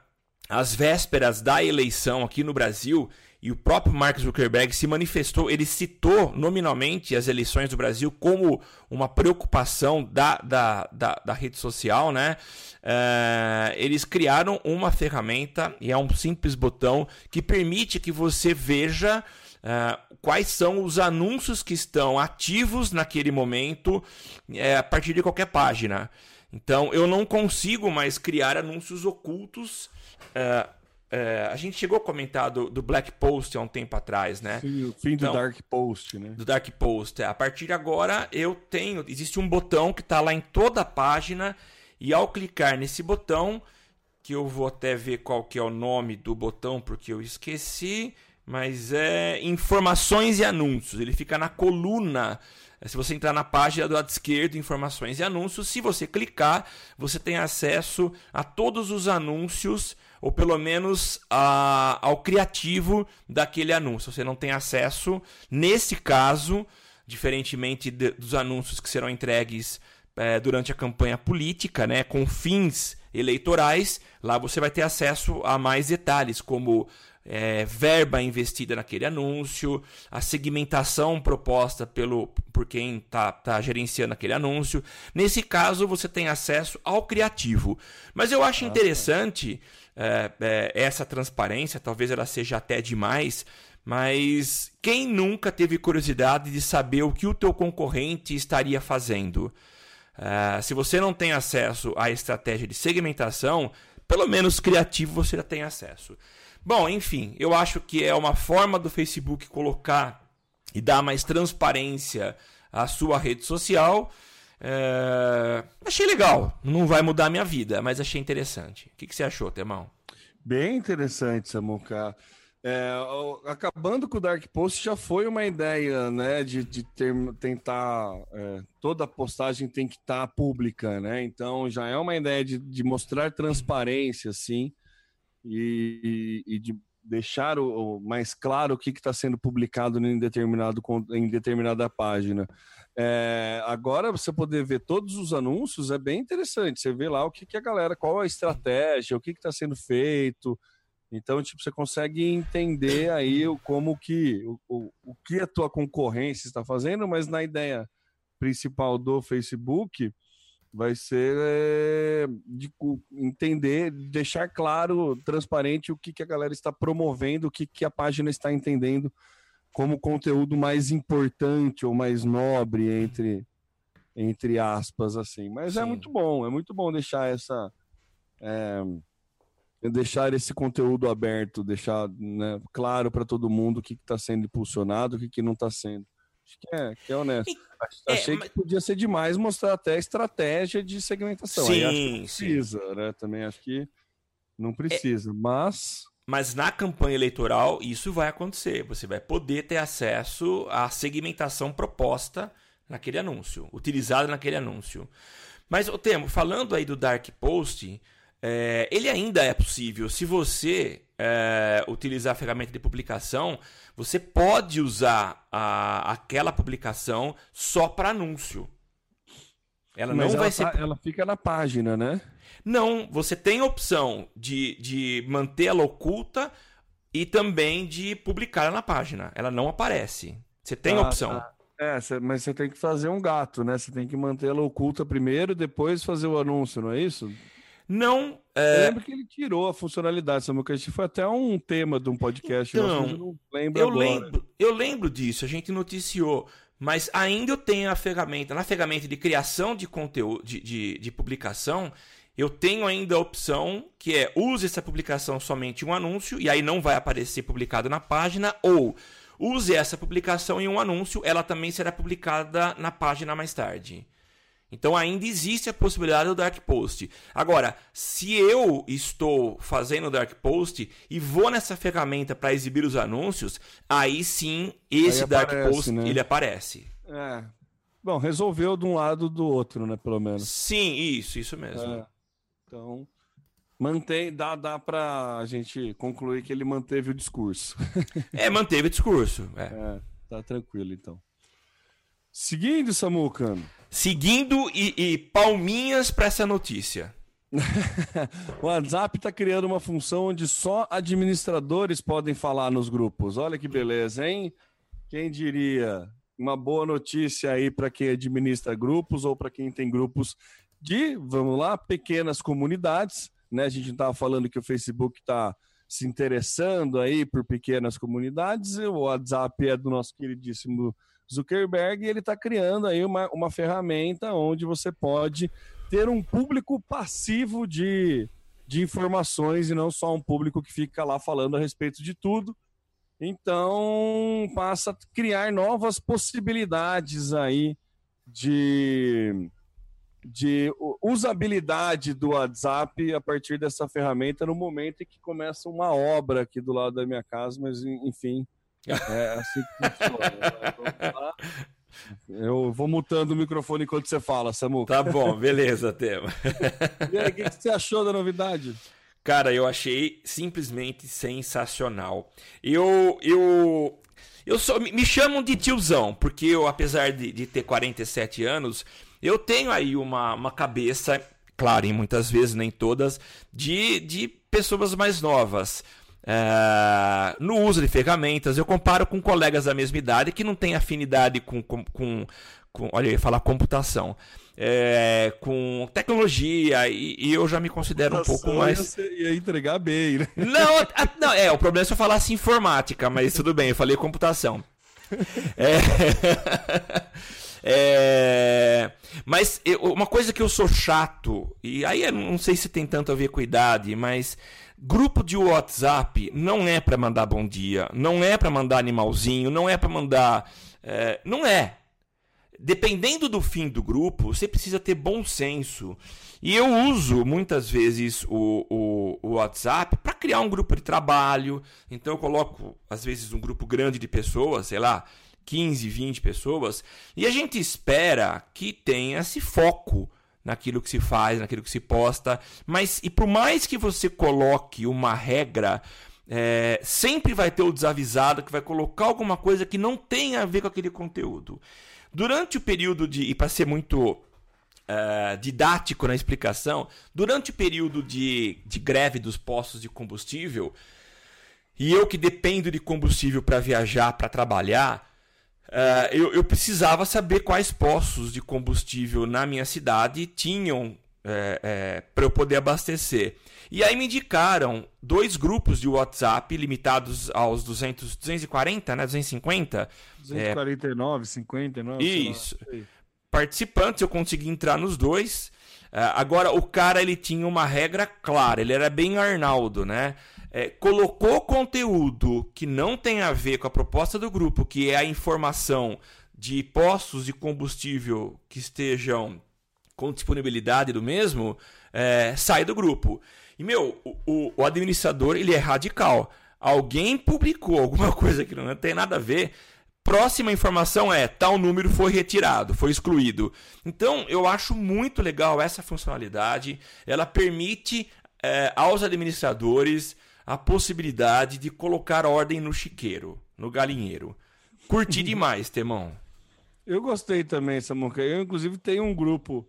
às vésperas da eleição aqui no Brasil, e o próprio Mark Zuckerberg se manifestou, ele citou nominalmente as eleições do Brasil como uma preocupação da, da, da, da rede social, né? Uh, eles criaram uma ferramenta, e é um simples botão, que permite que você veja uh, quais são os anúncios que estão ativos naquele momento uh, a partir de qualquer página. Então, eu não consigo mais criar anúncios ocultos é, a gente chegou a comentar do, do, Black Post há um tempo atrás, né? Sim, o fim então, do Dark Post, né? Do Dark Post. É, a partir de agora, eu tenho. Existe um botão que está lá em toda a página, e ao clicar nesse botão, que eu vou até ver qual que é o nome do botão, porque eu esqueci, mas é Informações e Anúncios. Ele fica na coluna. Se você entrar na página do lado esquerdo, informações e anúncios, se você clicar, você tem acesso a todos os anúncios ou pelo menos a, ao criativo daquele anúncio. Você não tem acesso, nesse caso, diferentemente de, dos anúncios que serão entregues é, durante a campanha política, né, com fins eleitorais, lá você vai ter acesso a mais detalhes, como é, verba investida naquele anúncio, a segmentação proposta pelo, por quem está tá gerenciando aquele anúncio. Nesse caso, você tem acesso ao criativo. Mas eu acho interessante é, é, essa transparência, talvez ela seja até demais, mas quem nunca teve curiosidade de saber o que o teu concorrente estaria fazendo? Uh, se você não tem acesso à estratégia de segmentação, pelo menos criativo você já tem acesso. Bom, enfim, eu acho que é uma forma do Facebook colocar e dar mais transparência à sua rede social. É... Achei legal. Não vai mudar a minha vida, mas achei interessante. O que, que você achou, Temão? Bem interessante, Samuca. É, acabando com o Dark Post já foi uma ideia, né, de, de ter, tentar é, toda postagem tem que estar tá pública, né? Então já é uma ideia de, de mostrar transparência, assim, e, e, de deixar o, o, mais claro o que está sendo publicado em determinado em determinada página. É, agora você poder ver todos os anúncios é bem interessante. Você vê lá o que, que a galera, qual a estratégia, o que está sendo feito. Então, tipo, você consegue entender aí como que o, o, o que a tua concorrência está fazendo, mas na ideia principal do Facebook vai ser é, de entender, deixar claro, transparente o que, que a galera está promovendo, o que, que a página está entendendo como conteúdo mais importante ou mais nobre entre entre aspas assim mas é Sim. é muito bom é muito bom deixar essa é, deixar esse conteúdo aberto deixar né, claro para todo mundo o que está sendo impulsionado o que, que não está sendo acho que é, que é honesto e, achei é, que podia ser demais mostrar até estratégia de segmentação sim, Aí acho que precisa sim. né também acho que não precisa é... mas Mas na campanha eleitoral isso vai acontecer. Você vai poder ter acesso à segmentação proposta naquele anúncio, utilizada naquele anúncio. Mas, o Temo, falando aí do Dark Post, é, ele ainda é possível. Se você é, utilizar a ferramenta de publicação, você pode usar a, aquela publicação só para anúncio. Ela Mas não ela vai tá, ser. Ela fica na página, né? Não, você tem a opção de, de manter ela oculta e também de publicar na página. Ela não aparece. Você tem a ah, opção. Tá. É, mas você tem que fazer um gato, né? Você tem que manter ela oculta primeiro, depois fazer o anúncio, não é isso? Não. É... Eu lembro que ele tirou a funcionalidade, Samuel, que foi até um tema de um podcast. Então, nosso, eu não lembro eu agora. lembro, eu lembro disso, a gente noticiou. Mas ainda eu tenho a ferramenta, na ferramenta de criação de conteúdo, de, de, de publicação, eu tenho ainda a opção que é use essa publicação somente um anúncio, e aí não vai aparecer publicado na página, ou use essa publicação em um anúncio, ela também será publicada na página mais tarde. Então ainda existe a possibilidade do dark post. Agora, se eu estou fazendo dark post e vou nessa ferramenta para exibir os anúncios, aí sim esse aí dark aparece, post né? ele aparece. É. Bom, resolveu de um lado do outro, né, pelo menos. Sim, isso, isso mesmo. É. Então, mantém, dá, dá pra gente concluir que ele manteve o discurso. é, manteve o discurso. É. é tá tranquilo então. Seguindo, Samucano. Seguindo e, e palminhas para essa notícia. o WhatsApp está criando uma função onde só administradores podem falar nos grupos. Olha que beleza, hein? Quem diria? Uma boa notícia aí para quem administra grupos ou para quem tem grupos de, vamos lá, pequenas comunidades. Né? A gente estava falando que o Facebook está se interessando aí por pequenas comunidades. O WhatsApp é do nosso queridíssimo Zuckerberg e ele está criando aí uma, uma ferramenta onde você pode ter um público passivo de, de informações e não só um público que fica lá falando a respeito de tudo. Então, passa a criar novas possibilidades aí de, de usabilidade do WhatsApp a partir dessa ferramenta no momento em que começa uma obra aqui do lado da minha casa, mas enfim, é assim que funciona. Eu vou mutando o microfone enquanto você fala, Samu. Tá bom, beleza, tema. E aí, o que você achou da novidade? Cara, eu achei simplesmente sensacional. Eu, eu, eu sou, me chamam de tiozão, porque eu, apesar de, de ter 47 anos, eu tenho aí uma, uma cabeça, claro, em muitas vezes, nem todas, de, de pessoas mais novas. É, no uso de ferramentas. Eu comparo com colegas da mesma idade que não têm afinidade com, com, com, com olha, eu ia falar computação. É, com tecnologia e, e, eu já me considero um pouco mais. Ia, ia entregar bem, né? Não, a, não, é, o problema é se eu falasse informática, mas tudo bem, eu falei computação. É, é, mas eu, uma coisa que eu sou chato, e aí eu não sei se tem tanto a ver com idade, mas Grupo de WhatsApp não é para mandar bom dia, não é para mandar animalzinho, não é para mandar. É, não é. Dependendo do fim do grupo, você precisa ter bom senso. E eu uso muitas vezes o, o, o WhatsApp para criar um grupo de trabalho. Então eu coloco, às vezes, um grupo grande de pessoas, sei lá, 15, 20 pessoas, e a gente espera que tenha esse foco naquilo que se faz, naquilo que se posta. Mas, e por mais que você coloque uma regra, é, sempre vai ter o desavisado que vai colocar alguma coisa que não tem a ver com aquele conteúdo. Durante o período de. E para ser muito é, didático na explicação, durante o período de, de greve dos postos de combustível, e eu que dependo de combustível para viajar, para trabalhar, Uh, eu, eu, precisava saber quais postos de combustível na minha cidade tinham é, é, para eu poder abastecer. E aí me indicaram dois grupos de WhatsApp limitados aos 200, 240, né? 250. 249, é, 59. Isso. Participantes, eu consegui entrar nos dois. Uh, agora, o cara ele tinha uma regra clara, ele era bem Arnaldo, né? É, colocou conteúdo que não tem a ver com a proposta do grupo, que é a informação de postos de combustível que estejam com disponibilidade do mesmo, é, sai do grupo. E, meu, o, o administrador, ele é radical. Alguém publicou alguma coisa que não tem nada a ver. Próxima informação é: tal número foi retirado, foi excluído. Então, eu acho muito legal essa funcionalidade. Ela permite é, aos administradores a possibilidade de colocar ordem no chiqueiro, no galinheiro. Curti demais, Temão. Eu gostei também, Samuca. Eu, inclusive, tenho um grupo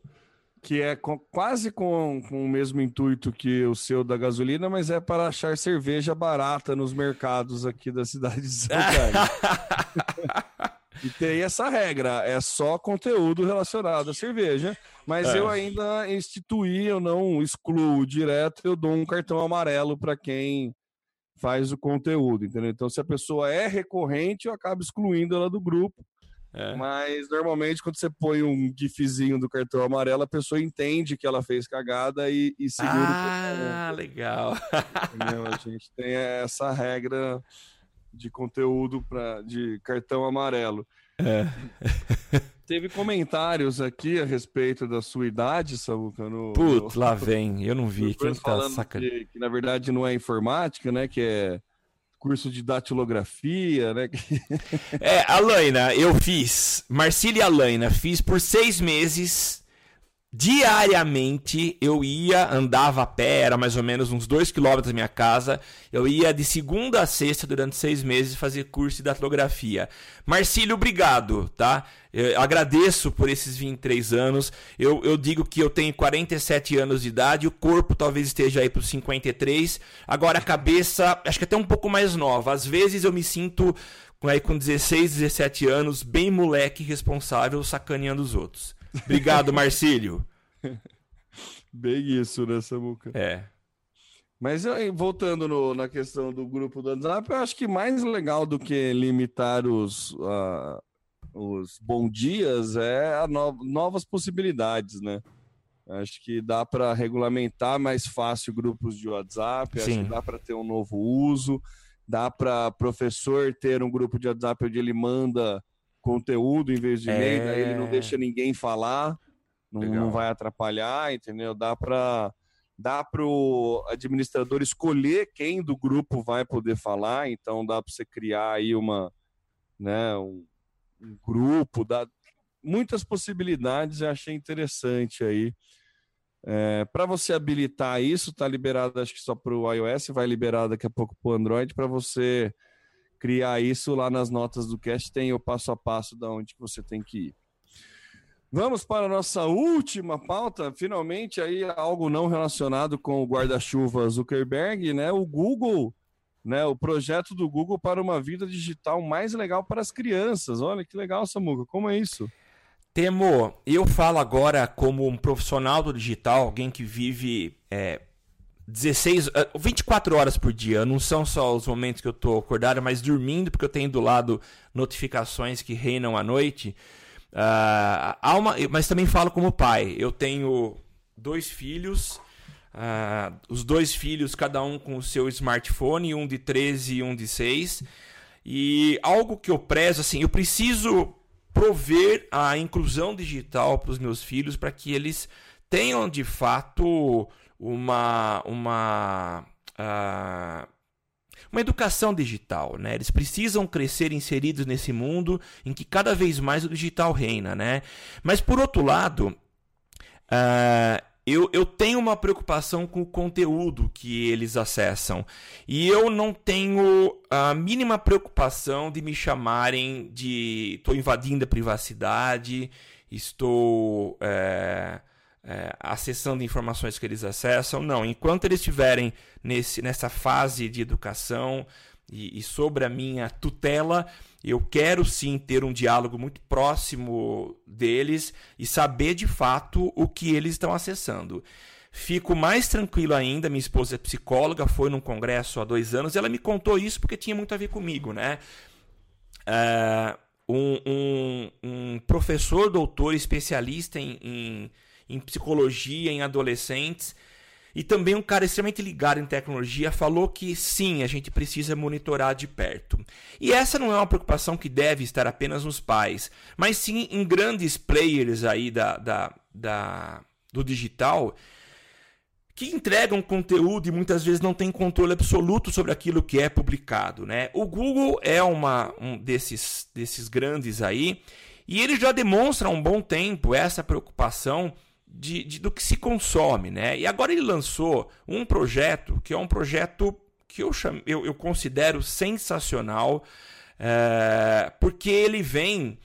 que é com, quase com, com o mesmo intuito que o seu da gasolina, mas é para achar cerveja barata nos mercados aqui da cidade de São. e tem essa regra, é só conteúdo relacionado à cerveja, mas é. eu ainda instituí, eu não excluo direto, eu dou um cartão amarelo para quem faz o conteúdo, entendeu? Então, se a pessoa é recorrente, eu acabo excluindo ela do grupo é. Mas normalmente quando você põe um gifzinho do cartão amarelo, a pessoa entende que ela fez cagada e, e segura ah, o legal. Entendeu? A gente tem essa regra de conteúdo pra, de cartão amarelo. É. Teve comentários aqui a respeito da sua idade, Samuca. No, Putz, no... lá vem. Eu não vi. Quem tá sacanagem? Que na verdade não é informática, né? Que é curso de datilografia, né? é, Alaina, eu fiz, Marcília Alaina, fiz por seis meses diariamente eu ia, andava a pé, era mais ou menos uns 2 quilômetros da minha casa. Eu ia de segunda a sexta durante seis meses fazer curso de datilografia. Marcílio, obrigado, tá? Eu agradeço por esses 23 anos. Eu, eu digo que eu tenho 47 anos de idade, o corpo talvez esteja aí para os 53. Agora a cabeça, acho que até um pouco mais nova. Às vezes eu me sinto aí com 16, 17 anos, bem moleque responsável, sacaneando os outros. Obrigado, Marcílio. Bem isso, né, Samuca? É. Mas voltando no, na questão do grupo do WhatsApp, eu acho que mais legal do que limitar os, uh, os bom dias é no, novas possibilidades, né? Acho que dá para regulamentar mais fácil grupos de WhatsApp, Sim. acho que dá para ter um novo uso, dá para professor ter um grupo de WhatsApp onde ele manda conteúdo em vez de é... ele não deixa ninguém falar, não, não vai atrapalhar, entendeu? Dá para dá para o administrador escolher quem do grupo vai poder falar, então dá para você criar aí uma, né, um, um grupo, dá muitas possibilidades, eu achei interessante aí. É, para você habilitar isso, tá liberado acho que só para o iOS, vai liberar daqui a pouco para o Android, para você criar isso lá nas notas do cast, tem o passo a passo da onde que você tem que ir. Vamos para a nossa última pauta, finalmente aí algo não relacionado com o guarda-chuva Zuckerberg, né? O Google, né? O projeto do Google para uma vida digital mais legal para as crianças. Olha que legal, Samuca, como é isso? Temo, eu falo agora como um profissional do digital, alguém que vive é, 16, 24 uh, horas por dia. Não são só os momentos que eu estou acordado, mas dormindo, porque eu tenho do lado notificações que reinam à noite. Uh, uma, mas também falo como pai. Eu tenho dois filhos, uh, os dois filhos, cada um com o seu smartphone, um de 13 e um de 6. E algo que eu prezo, assim, eu preciso prover a inclusão digital para os meus filhos para que eles tenham de fato uma uma uh, uma educação digital, né? Eles precisam crescer inseridos nesse mundo em que cada vez mais o digital reina, né? Mas por outro lado, uh, eu, eu tenho uma preocupação com o conteúdo que eles acessam. E eu não tenho a mínima preocupação de me chamarem de. estou invadindo a privacidade, estou. É é, acessando informações que eles acessam. Não, enquanto eles estiverem nesse, nessa fase de educação e, e, sobre a minha tutela, eu quero sim ter um diálogo muito próximo deles e saber de fato o que eles estão acessando. Fico mais tranquilo ainda. Minha esposa é psicóloga, foi num congresso há dois anos e ela me contou isso porque tinha muito a ver comigo, né? Uh, um, um, um, professor doutor especialista em, em em psicologia em adolescentes e também um cara extremamente ligado em tecnologia falou que sim, a gente precisa monitorar de perto. E essa não é uma preocupação que deve estar apenas nos pais, mas sim em grandes players aí da, da, da do digital que entregam conteúdo e muitas vezes não têm controle absoluto sobre aquilo que é publicado. Né? O Google é uma, um desses, desses grandes aí, e ele já demonstra há um bom tempo essa preocupação de, de, do que se consome. Né? E agora ele lançou um projeto que é um projeto que eu, chamo, eu, eu considero sensacional, é, porque ele vem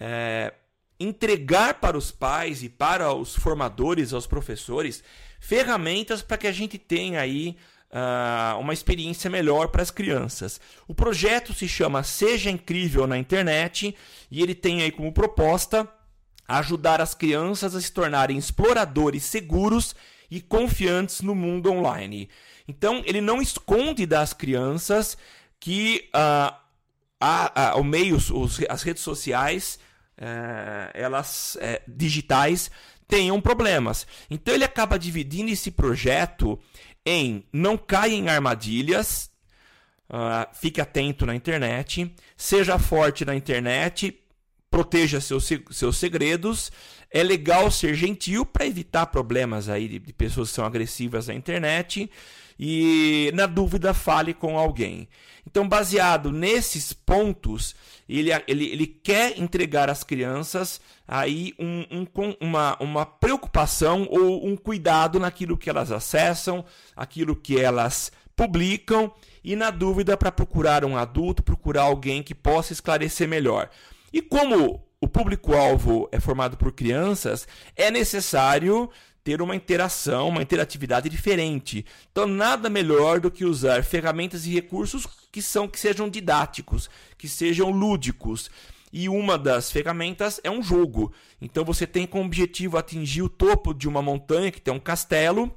é, entregar para os pais e para os formadores, aos professores, ferramentas para que a gente tenha aí uh, uma experiência melhor para as crianças. O projeto se chama Seja Incrível na Internet e ele tem aí como proposta ajudar as crianças a se tornarem exploradores seguros e confiantes no mundo online. Então, ele não esconde das crianças que uh, a, a, o meio, os, as redes sociais, uh, elas uh, digitais, tenham problemas. Então ele acaba dividindo esse projeto em não caia em armadilhas, uh, fique atento na internet, seja forte na internet, proteja seus, seus segredos. É legal ser gentil para evitar problemas aí de, de pessoas que são agressivas na internet e, na dúvida, fale com alguém. Então, baseado nesses pontos, ele, ele, ele quer entregar às crianças aí um, um, uma, uma preocupação ou um cuidado naquilo que elas acessam, aquilo que elas publicam e, na dúvida, para procurar um adulto, procurar alguém que possa esclarecer melhor. E como o público-alvo é formado por crianças, é necessário ter uma interação, uma interatividade diferente. Então, nada melhor do que usar ferramentas e recursos que são que sejam didáticos, que sejam lúdicos. E uma das ferramentas é um jogo. Então você tem como objetivo atingir o topo de uma montanha que tem um castelo.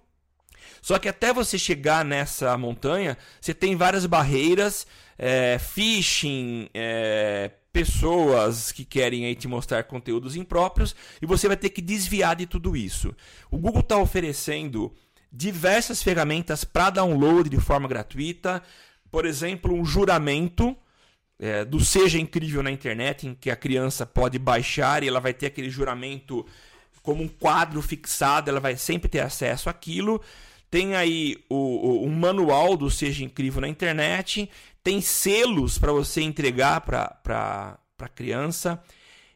Só que até você chegar nessa montanha, você tem várias barreiras, é, phishing, é, pessoas que querem aí te mostrar conteúdos impróprios e você vai ter que desviar de tudo isso. O Google está oferecendo diversas ferramentas para download de forma gratuita, por exemplo, um juramento é, do Seja Incrível na internet, em que a criança pode baixar e ela vai ter aquele juramento como um quadro fixado, ela vai sempre ter acesso àquilo. Tem aí o, o, manual do Seja Incrível na internet tem selos para você entregar para a criança.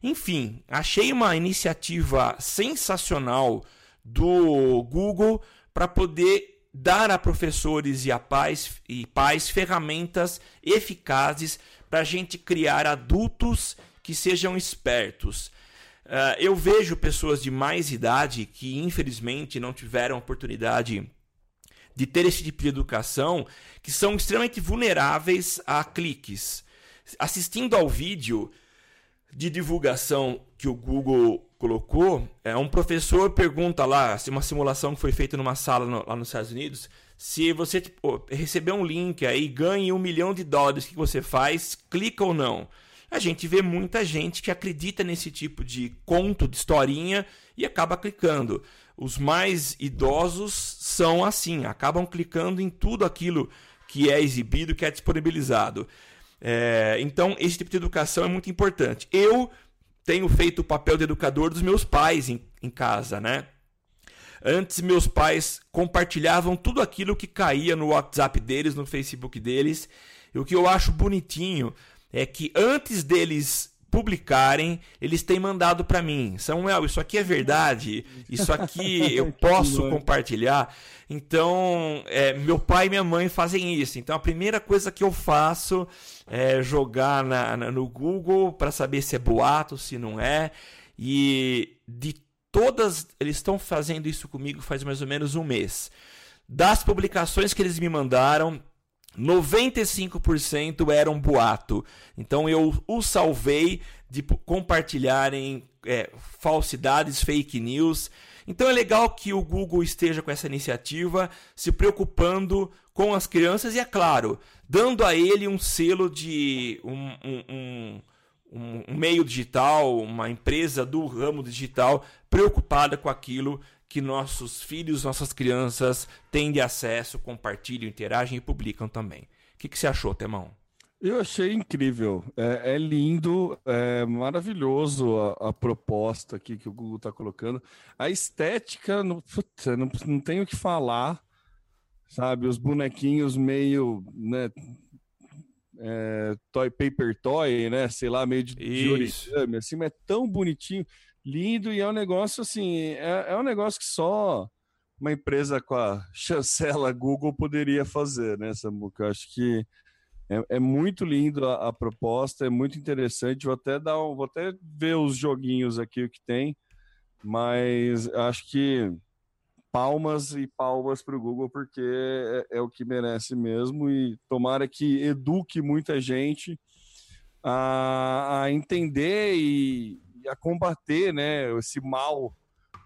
Enfim, achei uma iniciativa sensacional do Google para poder dar a professores e a pais e pais ferramentas eficazes para a gente criar adultos que sejam espertos. Uh, eu vejo pessoas de mais idade que infelizmente não tiveram oportunidade de ter esse tipo de educação que são extremamente vulneráveis a cliques. Assistindo ao vídeo de divulgação que o Google colocou, é, um professor pergunta lá, uma simulação que foi feita numa sala no, lá nos Estados Unidos, se você tipo, receber um link aí, ganhe um milhão de dólares, o que você faz? Clica ou não? A gente vê muita gente que acredita nesse tipo de conto, de historinha e acaba clicando os mais idosos são assim, acabam clicando em tudo aquilo que é exibido, que é disponibilizado. É, então, esse tipo de educação é muito importante. Eu tenho feito o papel de educador dos meus pais em, em casa, né? Antes, meus pais compartilhavam tudo aquilo que caía no WhatsApp deles, no Facebook deles. E o que eu acho bonitinho é que antes deles publicarem, eles têm mandado para mim. Samuel, isso aqui é verdade, isso aqui eu posso compartilhar. Então, é, meu pai e minha mãe fazem isso. Então, a primeira coisa que eu faço é jogar na, na, no Google para saber se é boato, se não é. E de todas, eles estão fazendo isso comigo faz mais ou menos um mês. Das publicações que eles me mandaram, 95% era um boato. Então eu o salvei de compartilharem é, falsidades, fake news. Então é legal que o Google esteja com essa iniciativa, se preocupando com as crianças e, é claro, dando a ele um selo de um, um, um, um meio digital, uma empresa do ramo digital preocupada com aquilo que nossos filhos, nossas crianças têm de acesso, compartilham, interagem e publicam também. O que, que você achou, Temão? Eu achei incrível, é, é lindo, é maravilhoso a, a, proposta aqui que o Google está colocando. A estética, não, puta, não, não tenho o que falar, sabe? Os bonequinhos meio, né, é, toy, paper toy, né? Sei lá, meio de, de origami, assim, mas é tão bonitinho, lindo e é um negócio assim, é, é um negócio que só uma empresa com a chancela Google poderia fazer, né, Samuca? Acho que é, é muito lindo a, a, proposta, é muito interessante. Vou até dar um, vou até ver os joguinhos aqui o que tem, mas acho que palmas e palmas para o Google porque é, é, o que merece mesmo e tomara que eduque muita gente a, a entender e a combater, né, esse mal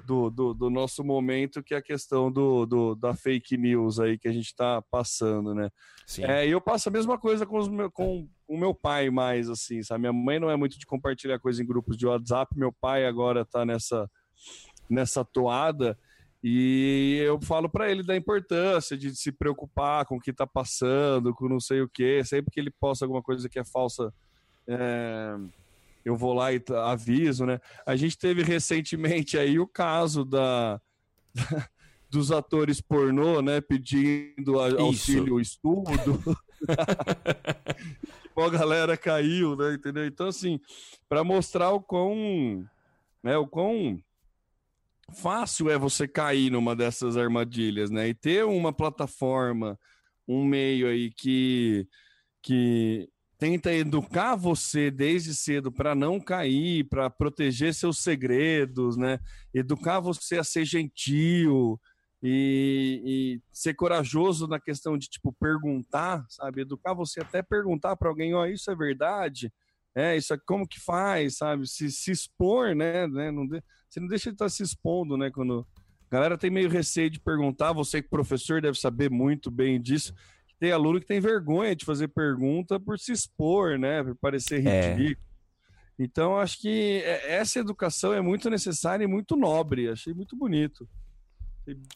do, do, do, nosso momento, que é a questão do, do da fake news aí que a gente está passando, né? Sim. É, eu passo a mesma coisa com, os meu, com o meu pai mais, assim, sabe? Minha mãe não é muito de compartilhar coisa em grupos de WhatsApp, meu pai agora está nessa, nessa toada, e eu falo para ele da importância de se preocupar com o que está passando, com não sei o que, sempre que ele posta alguma coisa que é falsa... É eu vou lá e aviso, né? A gente teve recentemente aí o caso da, dos atores pornô, né, pedindo auxílio Isso. estudo. a galera caiu, né, entendeu? Então assim, para mostrar o quão, né, o quão fácil é você cair numa dessas armadilhas, né? E ter uma plataforma, um meio aí que que tenta educar você desde cedo para não cair, para proteger seus segredos, né? Educar você a ser gentil e, e, ser corajoso na questão de tipo perguntar, sabe? Educar você até perguntar para alguém, ó, oh, isso é verdade? É, isso é como que faz, sabe? Se, se expor, né? né? Não de... Você não deixa de estar tá se expondo, né? Quando a galera tem meio receio de perguntar, você que professor deve saber muito bem disso tem aluno que tem vergonha de fazer pergunta por se expor, né? Por parecer é. ridículo. É. Então, acho que é, essa educação é muito necessária e muito nobre. Achei muito bonito.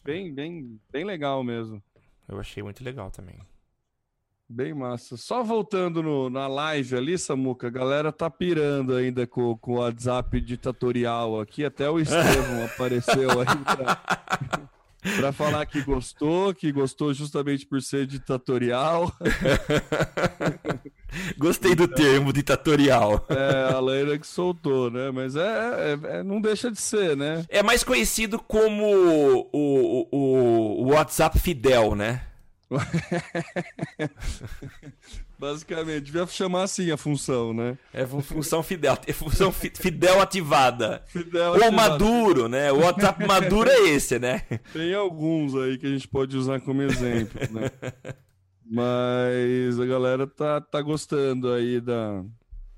Bem, bem, bem legal mesmo. Eu achei muito legal também. Bem massa. Só voltando no, na live ali, Samuca, a galera tá pirando ainda com, com o WhatsApp ditatorial aqui. Até o Estevam apareceu aí pra, para falar que gostou, que gostou justamente por ser ditatorial. Gostei do termo ditatorial. É, a Leila que soltou, né? Mas é, é, é, não deixa de ser, né? É mais conhecido como o, o, o WhatsApp Fidel, né? Basicamente, devia chamar assim a função, né? É função fidel, é função fidel ativada. Fidel Ou ativada. maduro, né? O WhatsApp maduro é esse, né? Tem alguns aí que a gente pode usar como exemplo, né? Mas a galera tá, tá gostando aí da.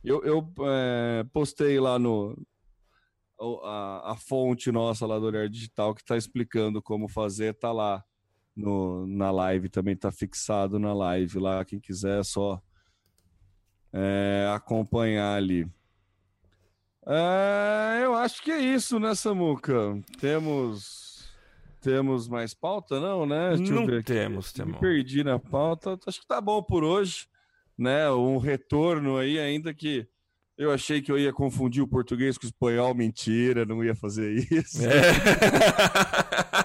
Eu, eu é, postei lá no. A, a fonte nossa lá do Olhar Digital que tá explicando como fazer, tá lá no, na live, também está fixado na live lá. Quem quiser é só é, acompanhar ali. É, eu acho que é isso, né, Samuca? Temos. Temos mais pauta, não, né? Deixa não temos, temos. Perdi na pauta. Acho que tá bom por hoje, né? Um retorno aí, ainda que eu achei que eu ia confundir o português com o espanhol. Mentira, não ia fazer isso. É.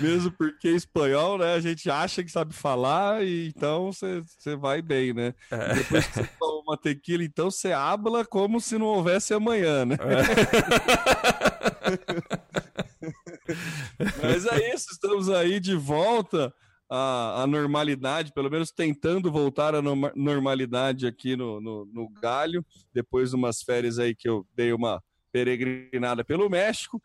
Mesmo porque espanhol, né? A gente acha que sabe falar e então você vai bem, né? É. Depois que você toma uma tequila, então você habla como se não houvesse amanhã, né? É. Mas é isso, estamos aí de volta à, à, normalidade, pelo menos tentando voltar à normalidade aqui no, no, no Galho, depois de umas férias aí que eu dei uma peregrinada pelo México.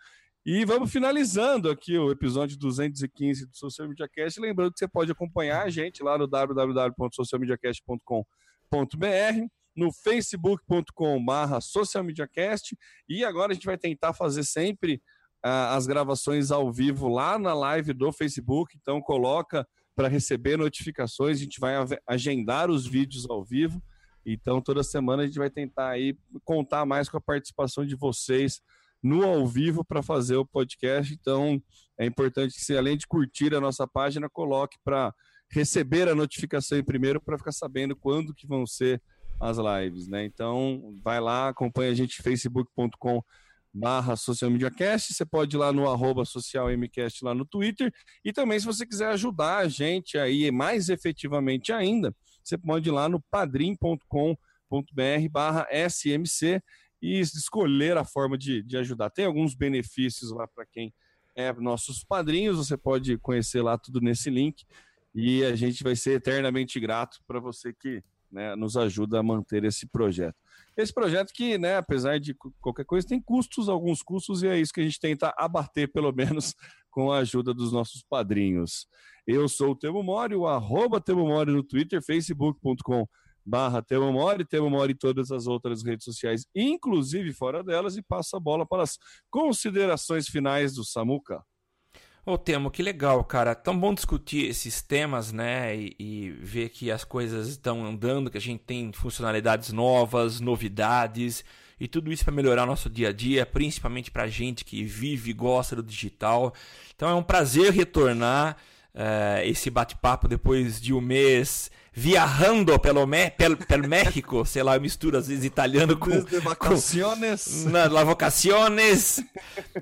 E vamos finalizando aqui o episódio 215 do Social Media Cast. Lembrando que você pode acompanhar a gente lá no www.socialmediacast.com.br, no facebook.com.br socialmediacast. E agora a gente vai tentar fazer sempre uh, as gravações ao vivo lá na live do Facebook. Então coloca para receber notificações. A gente vai agendar os vídeos ao vivo. Então toda semana a gente vai tentar aí contar mais com a participação de vocês no ao vivo para fazer o podcast. Então, é importante que você, além de curtir a nossa página, coloque para receber a notificação em primeiro para ficar sabendo quando que vão ser as lives, né? Então, vai lá, acompanha a gente facebook.com barra Social você pode ir lá no arroba socialmcast lá no Twitter, e também se você quiser ajudar a gente aí mais efetivamente ainda, você pode ir lá no padrim.com.br barra SMC e escolher a forma de, de ajudar. Tem alguns benefícios lá para quem é nossos padrinhos, você pode conhecer lá tudo nesse link, e a gente vai ser eternamente grato para você que né, nos ajuda a manter esse projeto. Esse projeto que, né, apesar de qualquer coisa, tem custos, alguns custos, e é isso que a gente tenta abater, pelo menos, com a ajuda dos nossos padrinhos. Eu sou o Temo Mori, o arroba Temo Mori no Twitter, facebook.com barra Temo Mori, Temo Mori em todas as outras redes sociais, inclusive fora delas, e passa a bola para as considerações finais do Samuca. Ô Temo, que legal, cara. Tão bom discutir esses temas, né? E, e, ver que as coisas estão andando, que a gente tem funcionalidades novas, novidades e tudo isso para melhorar nosso dia a dia, principalmente para gente que vive e gosta do digital. Então é um prazer retornar uh, esse bate-papo depois de um mês viajando pelo, me, pelo, pelo México, sei lá, eu misturo às vezes italiano com... Desde vacaciones. Com, na, vacaciones.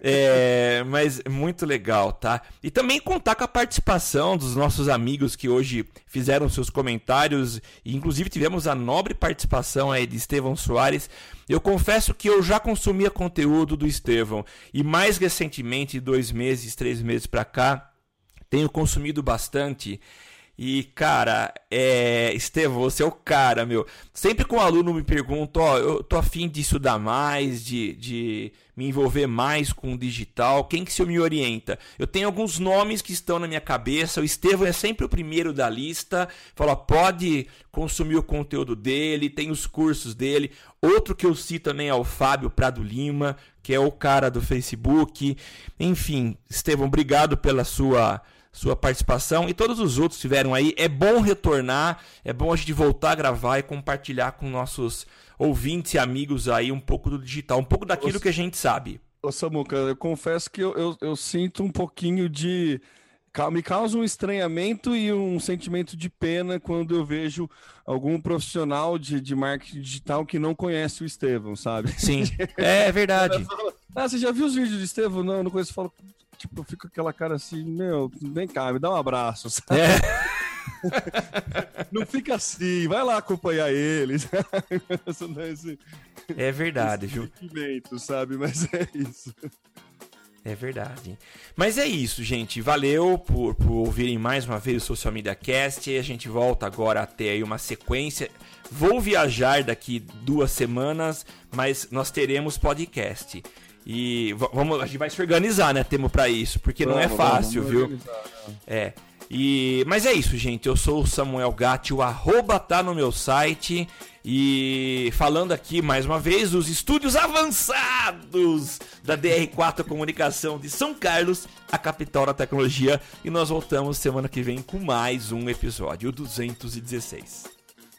é, mas muito legal, tá? E também contar com a participação dos nossos amigos que hoje fizeram seus comentários, e inclusive tivemos a nobre participação aí de Estevão Soares. Eu confesso que eu já consumia conteúdo do Estevão, e mais recentemente, dois meses, três meses para cá, tenho consumido bastante e, cara, é. Estevão, você é o cara, meu. Sempre que um aluno me pergunta, ó, eu tô afim de estudar mais, de, de me envolver mais com o digital, quem que se me orienta? Eu tenho alguns nomes que estão na minha cabeça. O Estevão é sempre o primeiro da lista. Fala, pode consumir o conteúdo dele, tem os cursos dele. Outro que eu cito também é o Fábio Prado Lima, que é o cara do Facebook. Enfim, Estevão, obrigado pela sua sua participação e todos os outros tiveram aí. É bom retornar, é bom a gente voltar a gravar e compartilhar com nossos ouvintes e amigos aí um pouco do digital, um pouco daquilo que a gente sabe. Ô Samuca, eu confesso que eu, eu, eu sinto um pouquinho de me causa um estranhamento e um sentimento de pena quando eu vejo algum profissional de, de marketing digital que não conhece o Estevão, sabe? Sim, é verdade. ah, você já viu os vídeos do Estevão? Não, não conheço. Eu falo, tipo, eu fico com aquela cara assim, meu, vem cá, me dá um abraço, sabe? É. Não fica assim, vai lá acompanhar eles. é verdade, viu? sabe? Mas é isso. É verdade. Mas é isso, gente. Valeu por, por ouvirem mais uma vez o Social Media Cast. E a gente volta agora até aí uma sequência. Vou viajar daqui duas semanas, mas nós teremos podcast. E vamos, a gente vai se organizar, né, Temo, para isso, porque vamos, não é fácil, vamos, vamos viu? É. E, mas é isso, gente. Eu sou o Samuel Gatti, o arroba tá no meu site. E falando aqui mais uma vez, os estúdios avançados da DR4 Comunicação de São Carlos, a capital da tecnologia. E nós voltamos semana que vem com mais um episódio, o 216.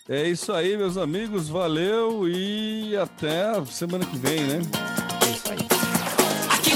É isso aí, meus amigos. Valeu e até semana que vem, né?